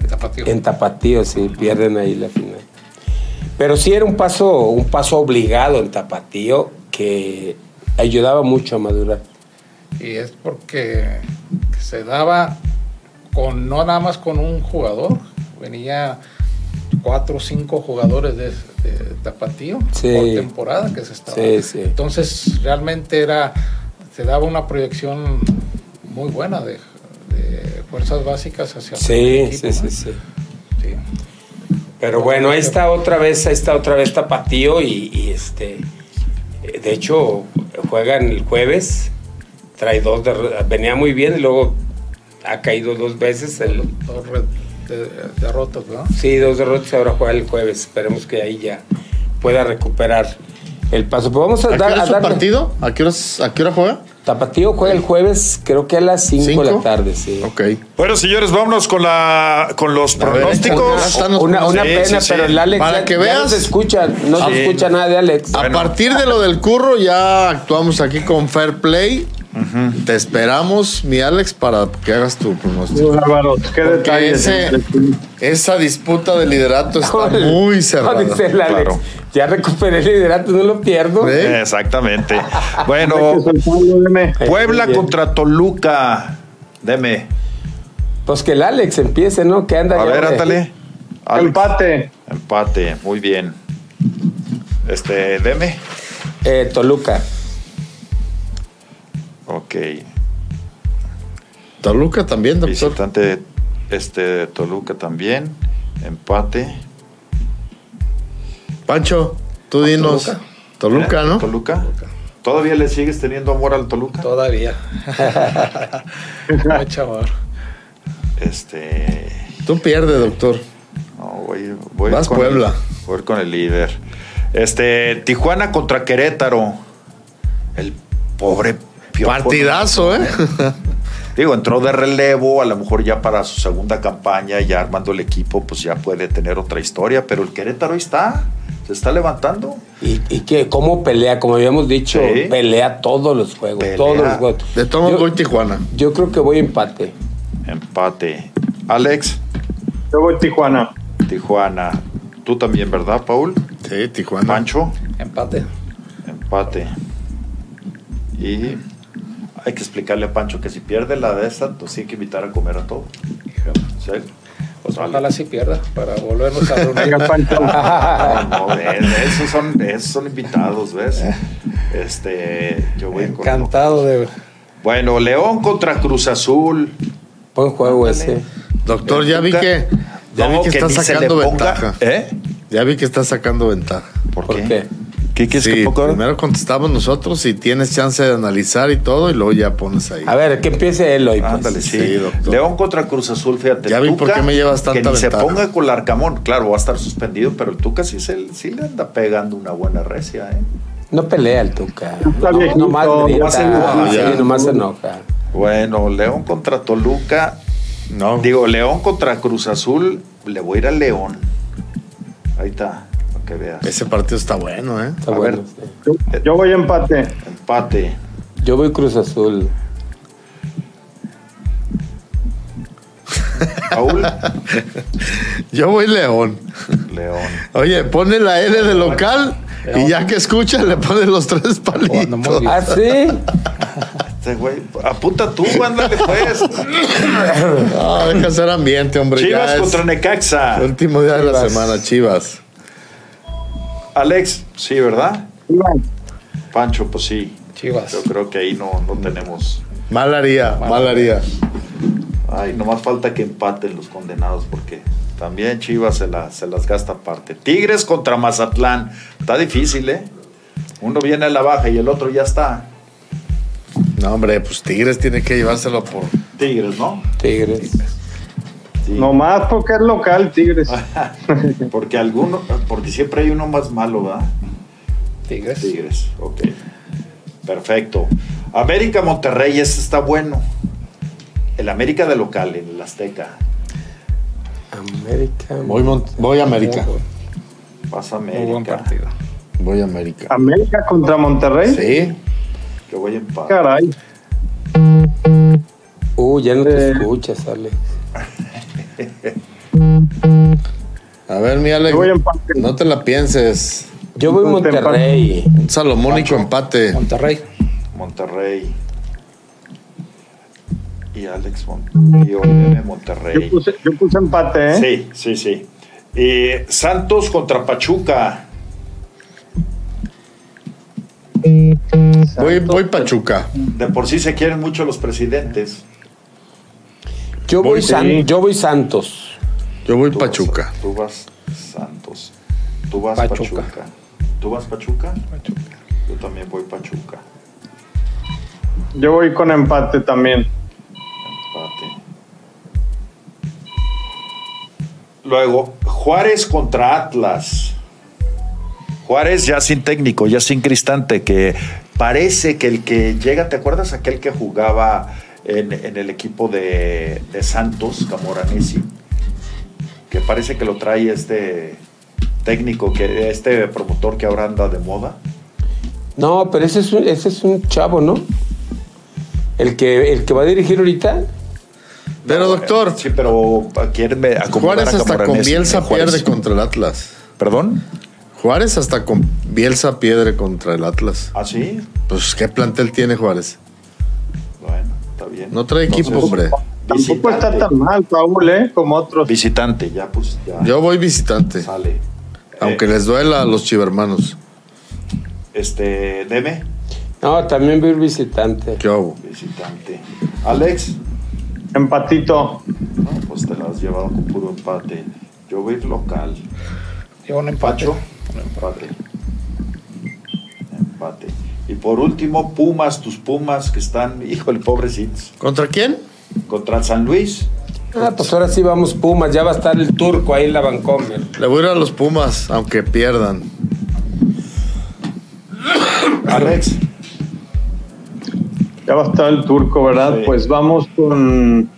B: En Tapatío.
C: En Tapatío, sí, pierden ahí la final. Pero sí era un paso, un paso obligado en Tapatío que ayudaba mucho a madurar.
B: Y es porque se daba con no nada más con un jugador, venía cuatro o cinco jugadores de, de Tapatío
C: Sí.
B: por temporada que se estaba.
C: Sí, sí.
B: Entonces realmente era, se daba una proyección muy buena de, de fuerzas básicas hacia el equipo,
C: sí,
B: ¿no?
C: sí, sí. Pero bueno, ahí está otra vez, ahí está otra vez Tapatío y, y, este, eh, de hecho juegan el jueves, trae dos, derro- venía muy bien y luego ha caído dos veces, el,
B: Dos de- derrotas, ¿verdad?
C: sí, dos derrotas, ahora juega el jueves, esperemos que ahí ya pueda recuperar el paso. Pues vamos a,
D: ¿A qué
C: dar,
D: hora es
C: darle-
D: partido? ¿A qué, horas- ¿A qué hora juega?
C: Tapatío juega el jueves, creo que a las 5 de la tarde, sí.
D: Ok.
A: Bueno, señores, vámonos con la con los
D: A
A: pronósticos.
C: Una, una
A: Sí,
C: pena,
A: sí, sí.
C: pero el Alex
D: Para
C: ya,
D: que
C: ya
D: veas.
C: no se escucha, no
A: Sí.
C: se escucha nada de Alex.
D: A
A: Bueno.
D: partir de lo del curro, ya actuamos aquí con Fair Play. Te esperamos, mi Alex, para que hagas tu pronóstico.
E: Qué
D: ese- esa disputa de liderato está muy cerrada.
C: Dice el Alex,
A: Claro.
C: ya recuperé el liderato, no lo pierdo.
D: ¿Eh?
A: Exactamente. Bueno. Puebla contra Toluca. Deme.
C: Pues que el Alex empiece, ¿no? Que anda
A: A
C: ya
A: ver, ándale.
E: Empate.
A: Empate, muy bien. Este, deme.
C: Eh, Toluca.
A: Ok.
D: Toluca también, doctor.
A: Visitante este Toluca también. Empate.
D: Pancho, tú dinos.
B: Toluca.
D: Toluca. ¿no?
A: Toluca. ¿Todavía le sigues teniendo amor al Toluca?
B: Todavía. Mucho amor.
A: Este.
D: Tú pierdes, doctor.
A: No, voy, voy
D: Vas
A: con
D: Puebla.
A: El, voy con el líder. Este, Tijuana contra Querétaro. El pobre Piojo,
D: Partidazo, ¿eh?
A: Digo, entró de relevo, a lo mejor ya para su segunda campaña, ya armando el equipo, pues ya puede tener otra historia, pero el Querétaro ahí está, se está levantando.
C: ¿Y, y que cómo pelea? Como habíamos dicho,
A: Sí.
C: pelea todos los juegos.
A: Pelea.
C: Todos los juegos.
D: De todos
C: yo,
D: voy Tijuana.
C: yo creo que voy empate.
A: Empate. Alex,
E: Yo voy Tijuana.
A: Tijuana. Tú también, ¿verdad, Paul?
D: Sí, Tijuana.
A: Pancho,
B: Empate.
A: empate. Y hay que explicarle a Pancho que si pierde la de esta, pues sí hay que invitar a comer a todos. ¿Sí?
B: Pues
A: Vale.
B: ojalá sí pierda para volvernos a reunir.
E: Venga, Pancho.
A: No, no, esos son, esos son invitados, ¿ves? Este, yo voy con-
B: Encantado de.
A: Bueno, León contra Cruz Azul.
C: Buen juego
A: Ándale.
C: ese.
D: Doctor, ya vi que. Ya
A: No,
D: vi que está sacando
A: ponga-
D: ventaja.
A: ¿Eh?
D: Ya vi que está sacando ventaja.
A: ¿Por,
C: ¿Por
A: qué?
C: qué?
A: ¿Qué quieres
D: Sí,
A: que ahora?
D: primero contestamos nosotros y tienes chance de analizar y todo, y luego ya pones ahí.
C: A ver, que empiece él hoy. Pues.
A: Ándale, sí.
D: Sí, doctor.
A: León contra Cruz Azul, fíjate.
D: Ya vi por qué me llevas tanta
A: Que ni se ponga con el Arcamón. Claro, va a estar suspendido, pero el Tuca sí, se, sí le anda pegando una buena recia, ¿eh?
C: No pelea el Tuca. No,
E: viejito,
C: nomás grita.
A: nomás se enoja.
C: Sí,
D: Ya.
C: nomás se enoja.
A: Bueno, León contra Toluca.
D: No.
A: Digo, León contra Cruz Azul. Le voy a ir a León. Ahí está, que veas.
D: Ese partido está bueno, ¿eh?
C: Está
A: A
C: bueno.
A: ver.
C: sí.
E: Yo, yo voy empate.
A: Empate.
C: Yo voy Cruz Azul.
A: Paul,
D: Yo voy León.
A: León.
D: Oye, pone la L de local y ya que escucha le pone los tres palitos.
C: ¿Ah, sí?
A: Este güey, apunta tú, ándale pues.
D: No, deja hacer ambiente, hombre.
A: Chivas
D: ya
A: contra Necaxa.
D: último día de la semana, Chivas.
A: Alex, sí, ¿verdad? Pancho, pues sí.
B: Chivas.
A: Yo creo que ahí no, no tenemos.
D: Mal haría, mal haría.
A: Ay, nomás falta que empaten los condenados porque también Chivas se, la- se las gasta aparte. Tigres contra Mazatlán. Está difícil, ¿eh? Uno viene a la baja y el otro ya está.
D: No, hombre, pues Tigres tiene que llevárselo por.
A: Tigres, ¿no?
C: Tigres.
A: Sí.
E: Nomás porque es local, Tigres.
A: Porque alguno, porque siempre hay uno más malo, ¿verdad?
B: Tigres.
A: Tigres, ok. Perfecto. América Monterrey, ese está bueno. El América de local, en el Azteca.
C: América.
D: Voy, voy a América.
B: Muy,
A: Pasa
B: muy buen
A: América.
B: partido.
D: Voy a América.
E: América contra Monterrey.
D: Sí.
A: Que voy a empatar.
E: Caray.
C: Uh, ya no te
E: Eh.
C: escuchas, Alex.
D: A ver, mi Alex. No te la pienses.
C: Yo voy Monterrey.
D: Un salomónico empate.
B: Monterrey.
A: Monterrey. Y Alex Mon y
E: Yo
A: Monterrey.
E: puse, yo puse empate, ¿eh?
A: Sí, sí, sí. Eh, Santos contra Pachuca.
D: Voy, voy Pachuca.
A: De por sí se quieren mucho los presidentes.
C: Yo voy,
E: Voy,
C: San-
E: sí.
C: yo voy Santos.
D: Yo voy
A: Tú vas-
D: Pachuca.
A: tú vas Santos. Tú vas
B: Pachuca.
A: Pachuca. ¿Tú vas Pachuca? Yo también voy Pachuca.
E: Yo voy con empate también.
A: Empate. Luego, Juárez contra Atlas. Juárez ya sin técnico, ya sin Cristante, que parece que el que llega, ¿te acuerdas aquel que jugaba en, en el equipo de, de Santos, Camoranesi? Que parece que lo trae este técnico, que este promotor que ahora anda de moda.
C: No, pero ese es un, ese es un chavo, ¿no? El que, el que va a dirigir ahorita.
D: Pero doctor,
A: Sí, pero acomodar
D: Juárez
A: a
D: hasta con. Bielsa
A: Juárez.
D: pierde contra el Atlas.
A: ¿Perdón?
D: Juárez hasta con Bielsa pierde contra el Atlas.
A: ¿Ah, sí?
D: Pues, ¿qué plantel tiene Juárez?
A: Bueno, está bien.
D: No trae equipo,
A: Entonces,
D: hombre.
E: Tampoco está
A: visitante.
E: tan mal, Paul, ¿eh? Como otros.
A: Visitante, ya pues ya
D: Yo voy visitante.
A: sale.
D: Aunque
A: Eh,
D: les duela a los chivermanos.
A: Este, Deme,
C: No, también voy a ir visitante.
D: ¿Qué hago?
A: visitante. Alex,
E: Empatito.
A: no, pues te la has llevado con puro empate. Yo voy local.
B: Yo un empate.
A: Pacho, empate. Empate. Y por último, Pumas, tus Pumas que están, híjole, pobrecitos,
D: ¿Contra quién?
A: Contra el San Luis.
C: Ah, pues ahora sí vamos Pumas. Ya va a estar el turco ahí en la Vancomer.
D: Le voy a ir a los Pumas, aunque pierdan.
A: Alex,
E: Ya va a estar el turco, ¿verdad?
A: Sí.
E: Pues vamos con.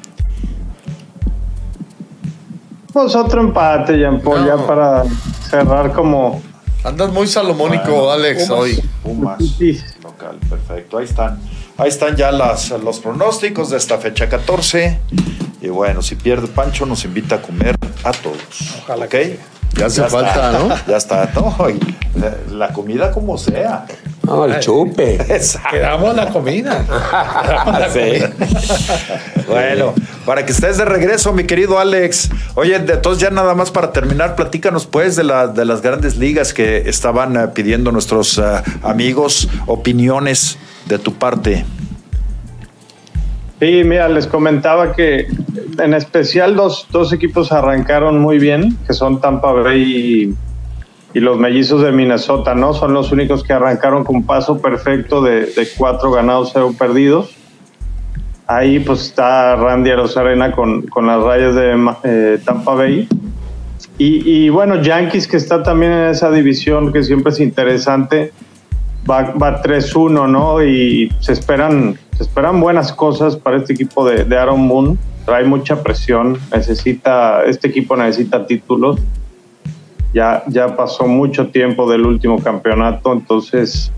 E: Pues otro empate, Jean Paul,
D: No.
E: ya para cerrar como.
D: Andas muy salomónico,
A: Bueno,
D: Alex,
A: Pumas,
D: hoy.
A: Pumas,
E: Sí.
A: local, perfecto. Ahí están. Ahí están ya las, los pronósticos de esta fecha 14. Y bueno, si pierde Pancho, nos invita a comer a todos.
B: Ojalá
A: ¿Ok?
B: que sí.
D: Ya hace
A: está.
D: falta, ¿no?
A: Ya está. No, y la, comida como sea.
C: No, el chupe.
A: Exacto.
B: Quedamos la comida. Quedamos la
A: Sí.
B: comida.
A: Bueno, para que estés de regreso, mi querido Alex. Oye, de todos ya nada más para terminar, platícanos pues de, la- de las grandes ligas que estaban eh, pidiendo nuestros eh, amigos, opiniones de tu parte.
E: Sí, mira, les comentaba que en especial dos, dos equipos arrancaron muy bien, que son Tampa Bay y, los mellizos de Minnesota, ¿no? Son los únicos que arrancaron con paso perfecto de, cuatro ganados, cero perdidos. Ahí pues está Randy Arozarena con, con las rayas de eh, Tampa Bay. Y, y bueno, Yankees que está también en esa división que siempre es interesante va, va 3-1, ¿no? Y se esperan, se esperan buenas cosas para este equipo de, Aaron Moon. Trae mucha presión, necesita, este equipo necesita títulos. Ya, ya pasó mucho tiempo del último campeonato, entonces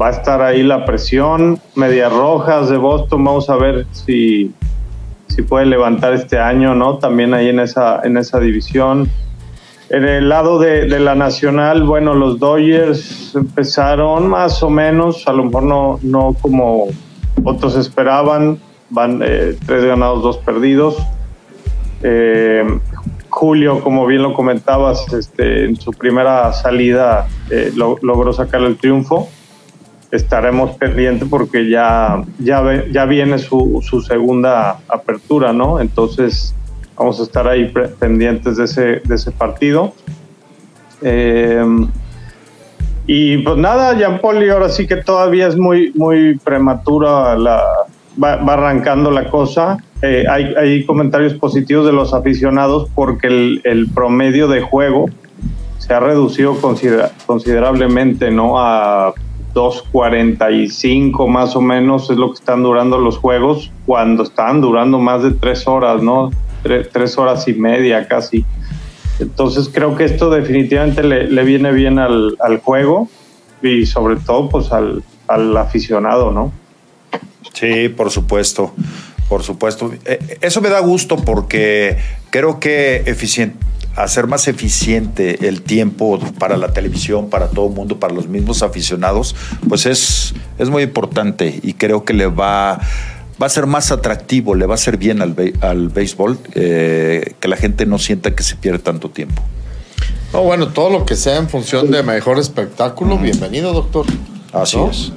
E: va a estar ahí la presión. Medias Rojas de Boston, vamos a ver si, si puede levantar este año, ¿no? También ahí en esa, en esa división. En el lado de, la nacional, bueno, los Dodgers empezaron más o menos, a lo mejor no, no como otros esperaban, van eh, tres ganados, dos perdidos. Eh, Julio, como bien lo comentabas, este, en su primera salida eh, lo- logró sacar el triunfo. Estaremos pendientes porque ya, ya, ya viene su, su segunda apertura, ¿no? Entonces vamos a estar ahí pendientes de ese, de ese partido. Eh, y pues nada, y ahora sí que todavía es muy, muy prematura, la, va, arrancando la cosa. Eh, hay, hay comentarios positivos de los aficionados porque el, el promedio de juego se ha reducido considera- considerablemente, ¿no? A 2.45 más o menos es lo que están durando los juegos cuando están durando más de tres horas, ¿no? Tre- tres horas y media casi. Entonces creo que esto definitivamente le, le viene bien al, al juego y sobre todo pues al, al aficionado, ¿no?
A: Sí, por supuesto, por supuesto. Eh, Eso me da gusto porque creo que hacer más eficiente el tiempo para la televisión, para todo el mundo, para los mismos aficionados, pues es, es muy importante y creo que le va, va a ser más atractivo, le va a ser bien al, be- al béisbol, eh, que la gente no sienta que se pierde tanto tiempo.
D: No, bueno, todo lo que sea en función de mejor espectáculo, bienvenido, doctor.
A: Así
D: ¿No?
A: es.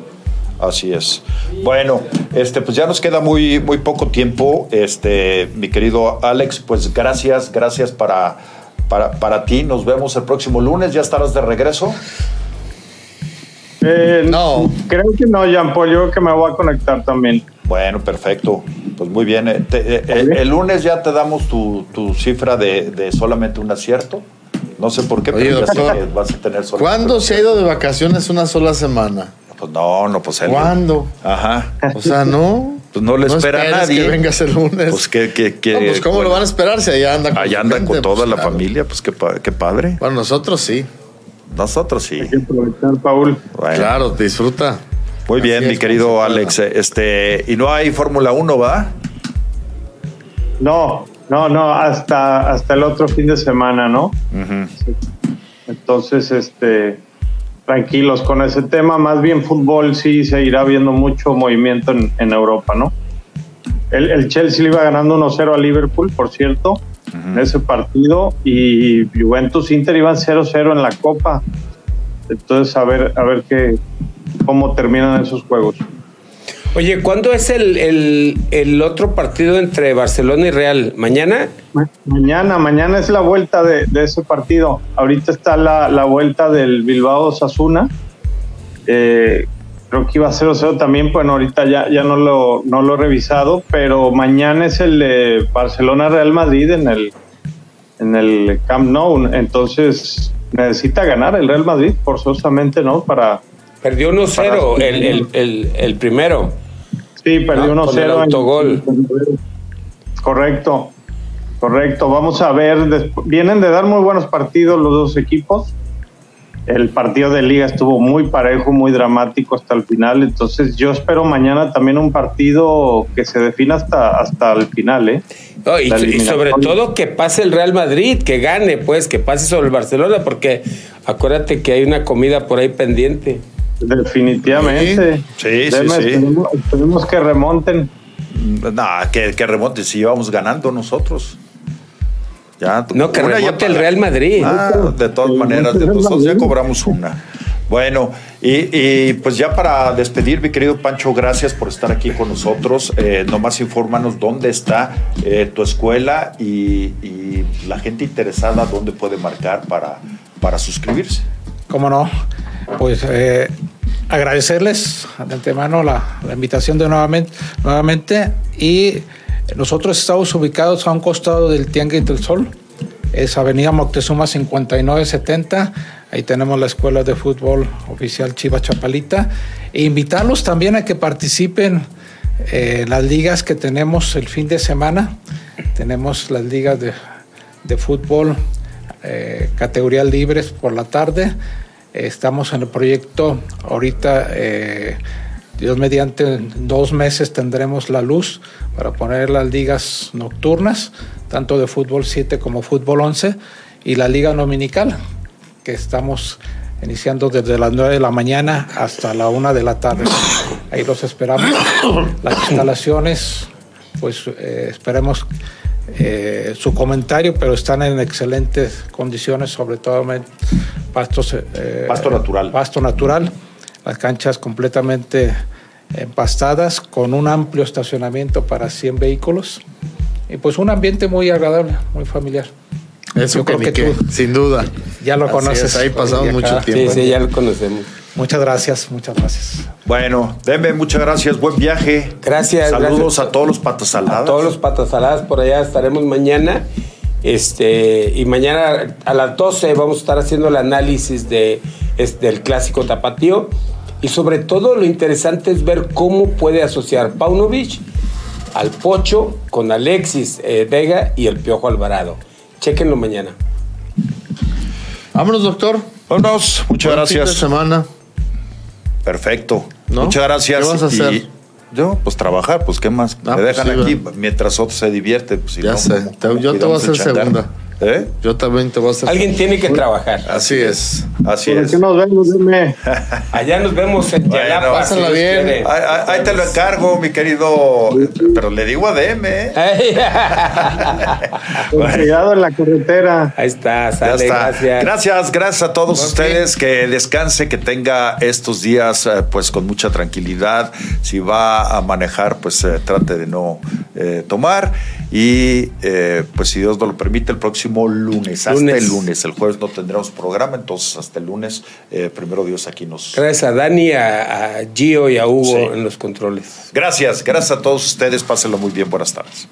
A: Así es. Bueno, este, pues ya nos queda muy, muy poco tiempo. Este, mi querido Alex, pues gracias, gracias para, para, para ti. Nos vemos el próximo lunes. ¿Ya estarás de regreso?
E: Eh,
D: No.
E: Creo que no, Jean Paul. Yo creo que me voy a conectar también.
A: Bueno, perfecto. Pues muy bien. Eh, te- eh, eh, el lunes ya te damos tu, tu cifra de, de solamente un acierto. No sé por qué,
D: Oye,
A: pero ya sé
D: doctor,
A: que vas a tener solamente
D: ¿Cuándo se ha ido de vacaciones una sola semana?
A: Pues no, no, pues él.
D: ¿Cuándo?
A: Ajá.
D: O sea, no.
A: Pues no le espera a nadie.
D: que vengas el lunes.
A: Pues que, que, que-
D: No, pues ¿cómo
A: bueno,
D: lo van a esperar si allá anda con
A: Allá
D: su
A: andan
D: gente?
A: con toda
D: Pues,
A: la
D: claro.
A: familia, pues qué, qué padre.
D: Bueno, nosotros sí.
A: Nosotros sí.
E: Hay que aprovechar, Paul.
A: Bueno,
D: Claro, disfruta.
A: Muy bien, mi querido. Alex. Este, y no hay Fórmula 1, ¿va?
E: No, no, no, hasta, hasta el otro fin de semana, ¿no? Entonces, este, tranquilos con ese tema. Más bien fútbol sí se irá viendo mucho movimiento en, en Europa, ¿no? El, el Chelsea le iba ganando 1-0 a Liverpool, por cierto, en ese partido, y Juventus Inter iban 0-0 en la Copa. Entonces, a ver, a ver qué, cómo terminan esos juegos.
C: Oye, ¿cuándo es el, el, el otro partido entre Barcelona y Real? ¿Mañana?
E: Ma- Mañana, mañana es la vuelta de, de ese partido. Ahorita está la, la vuelta del Bilbao Sasuna. Eh, creo que iba a 0-0 también. Bueno, ahorita ya, ya no, lo, no lo he revisado, pero mañana es el de Barcelona-Real Madrid en el, en el Camp Nou. Entonces necesita ganar el Real Madrid, forzosamente, ¿no? Para.
C: Perdió 1-0
E: Para-
C: el, el, el, el primero.
E: Sí, perdió
C: No,
E: 1-0.
C: con el autogol.
E: Correcto, correcto. Vamos a ver. Vienen de dar muy buenos partidos los dos equipos. El partido de liga estuvo muy parejo, muy dramático hasta el final. Entonces yo espero mañana también un partido que se defina hasta, hasta el final. ¿eh?
C: No, y, sobre todo que pase el Real Madrid, que gane, pues, que pase sobre el Barcelona, porque acuérdate que hay una comida por ahí pendiente.
E: Definitivamente.
A: Sí, sí,
E: Deme-
A: sí.
E: Esperemos, esperemos que remonten.
A: Nah, que, que remonte si íbamos ganando nosotros. Ya,
C: No, que remonte el Real Madrid.
A: Ah, de todas maneras, de nosotros ya cobramos una. Bueno, y, y, pues ya para despedir, mi querido Pancho, gracias por estar aquí con nosotros. Eh, nomás infórmanos dónde está eh, tu escuela y, y la gente interesada dónde puede marcar para, para suscribirse.
B: ¿Cómo no? Pues eh, agradecerles de antemano la, la invitación de nuevamente, nuevamente y nosotros estamos ubicados a un costado del Tianguis del Sol, es Avenida Moctezuma 5970, ahí tenemos la Escuela de Fútbol Oficial Chiva Chapalita. E invitarlos también a que participen eh, las ligas que tenemos el fin de semana, tenemos las ligas de, de fútbol eh, categoría libres por la tarde. Estamos en el proyecto ahorita, eh, Dios mediante, en dos meses tendremos la luz para poner las ligas nocturnas, tanto de fútbol 7 como fútbol 11, y la liga dominical, que estamos iniciando desde las 9 de la mañana hasta la 1 de la tarde. Ahí los esperamos. Las instalaciones, pues eh, esperemos eh, su comentario, pero están en excelentes condiciones, sobre todo en pastos, eh,
A: Pasto natural.
B: Pasto natural, las canchas completamente empastadas, con un amplio estacionamiento para 100 vehículos y pues un ambiente muy agradable, muy familiar.
D: Eso
B: Yo
D: que
B: creo
D: ni
B: que
D: qué,
B: tú
D: sin duda.
B: ya lo
D: Así
B: conoces.
D: es, ahí pasamos mucho
C: Sí,
D: tiempo.
C: sí, ya lo conocemos.
B: Muchas gracias, muchas gracias.
A: Bueno, Deme, muchas gracias, buen viaje.
C: Gracias,
A: Saludos
C: gracias.
A: a todos los patas saladas.
C: A todos los patas saladas por allá estaremos mañana. Este, y mañana a las 12 vamos a estar haciendo el análisis de, es- del clásico tapatío. Y sobre todo lo interesante es ver cómo puede asociar Paunovic al Pocho con Alexis eh, Vega y el Piojo Alvarado. Chequenlo mañana.
D: Vámonos, doctor.
A: Vámonos, muchas
D: Buen fin de
A: gracias.
D: semana.
A: Perfecto.
D: ¿No?
A: Muchas gracias.
D: ¿Qué vas a
A: Y
D: hacer?
A: yo, pues trabajar, pues qué más.
D: Ah,
A: Me
D: pues
A: dejan
D: sí,
A: aquí mientras otro se divierte. Pues, si
D: ya
A: no,
D: sé.
A: ¿cómo-
D: Te-
A: cómo
D: yo te voy a hacer segunda.
A: ¿Eh?
D: Yo también te voy a hacer.
C: Alguien tiene que trabajar.
D: Así es.
A: Así
E: ¿Por
A: es.
E: qué nos vemos? Dime.
C: Allá nos vemos en Yalapa, si
D: bien.
A: Ahí, ahí- ahí te lo encargo, mi querido. Pero le digo a DM, ¿eh?
E: Con cuidado en la carretera.
C: Ahí está,
A: Ya
C: sale,
A: está.
C: gracias.
A: Gracias, gracias a todos ustedes. Que descanse, que tenga estos días eh, pues con mucha tranquilidad. Si va a manejar, pues eh, trate de no eh, tomar. Y eh, pues si Dios nos lo permite, el próximo lunes, hasta
C: Lunes.
A: el lunes. El jueves no tendremos programa, entonces hasta el lunes, eh, primero Dios aquí nos...
C: Gracias a Dani, a, a Gio y a Hugo
A: Sí.
C: en los controles.
A: Gracias, gracias a todos ustedes. Pásenlo muy bien. Buenas tardes.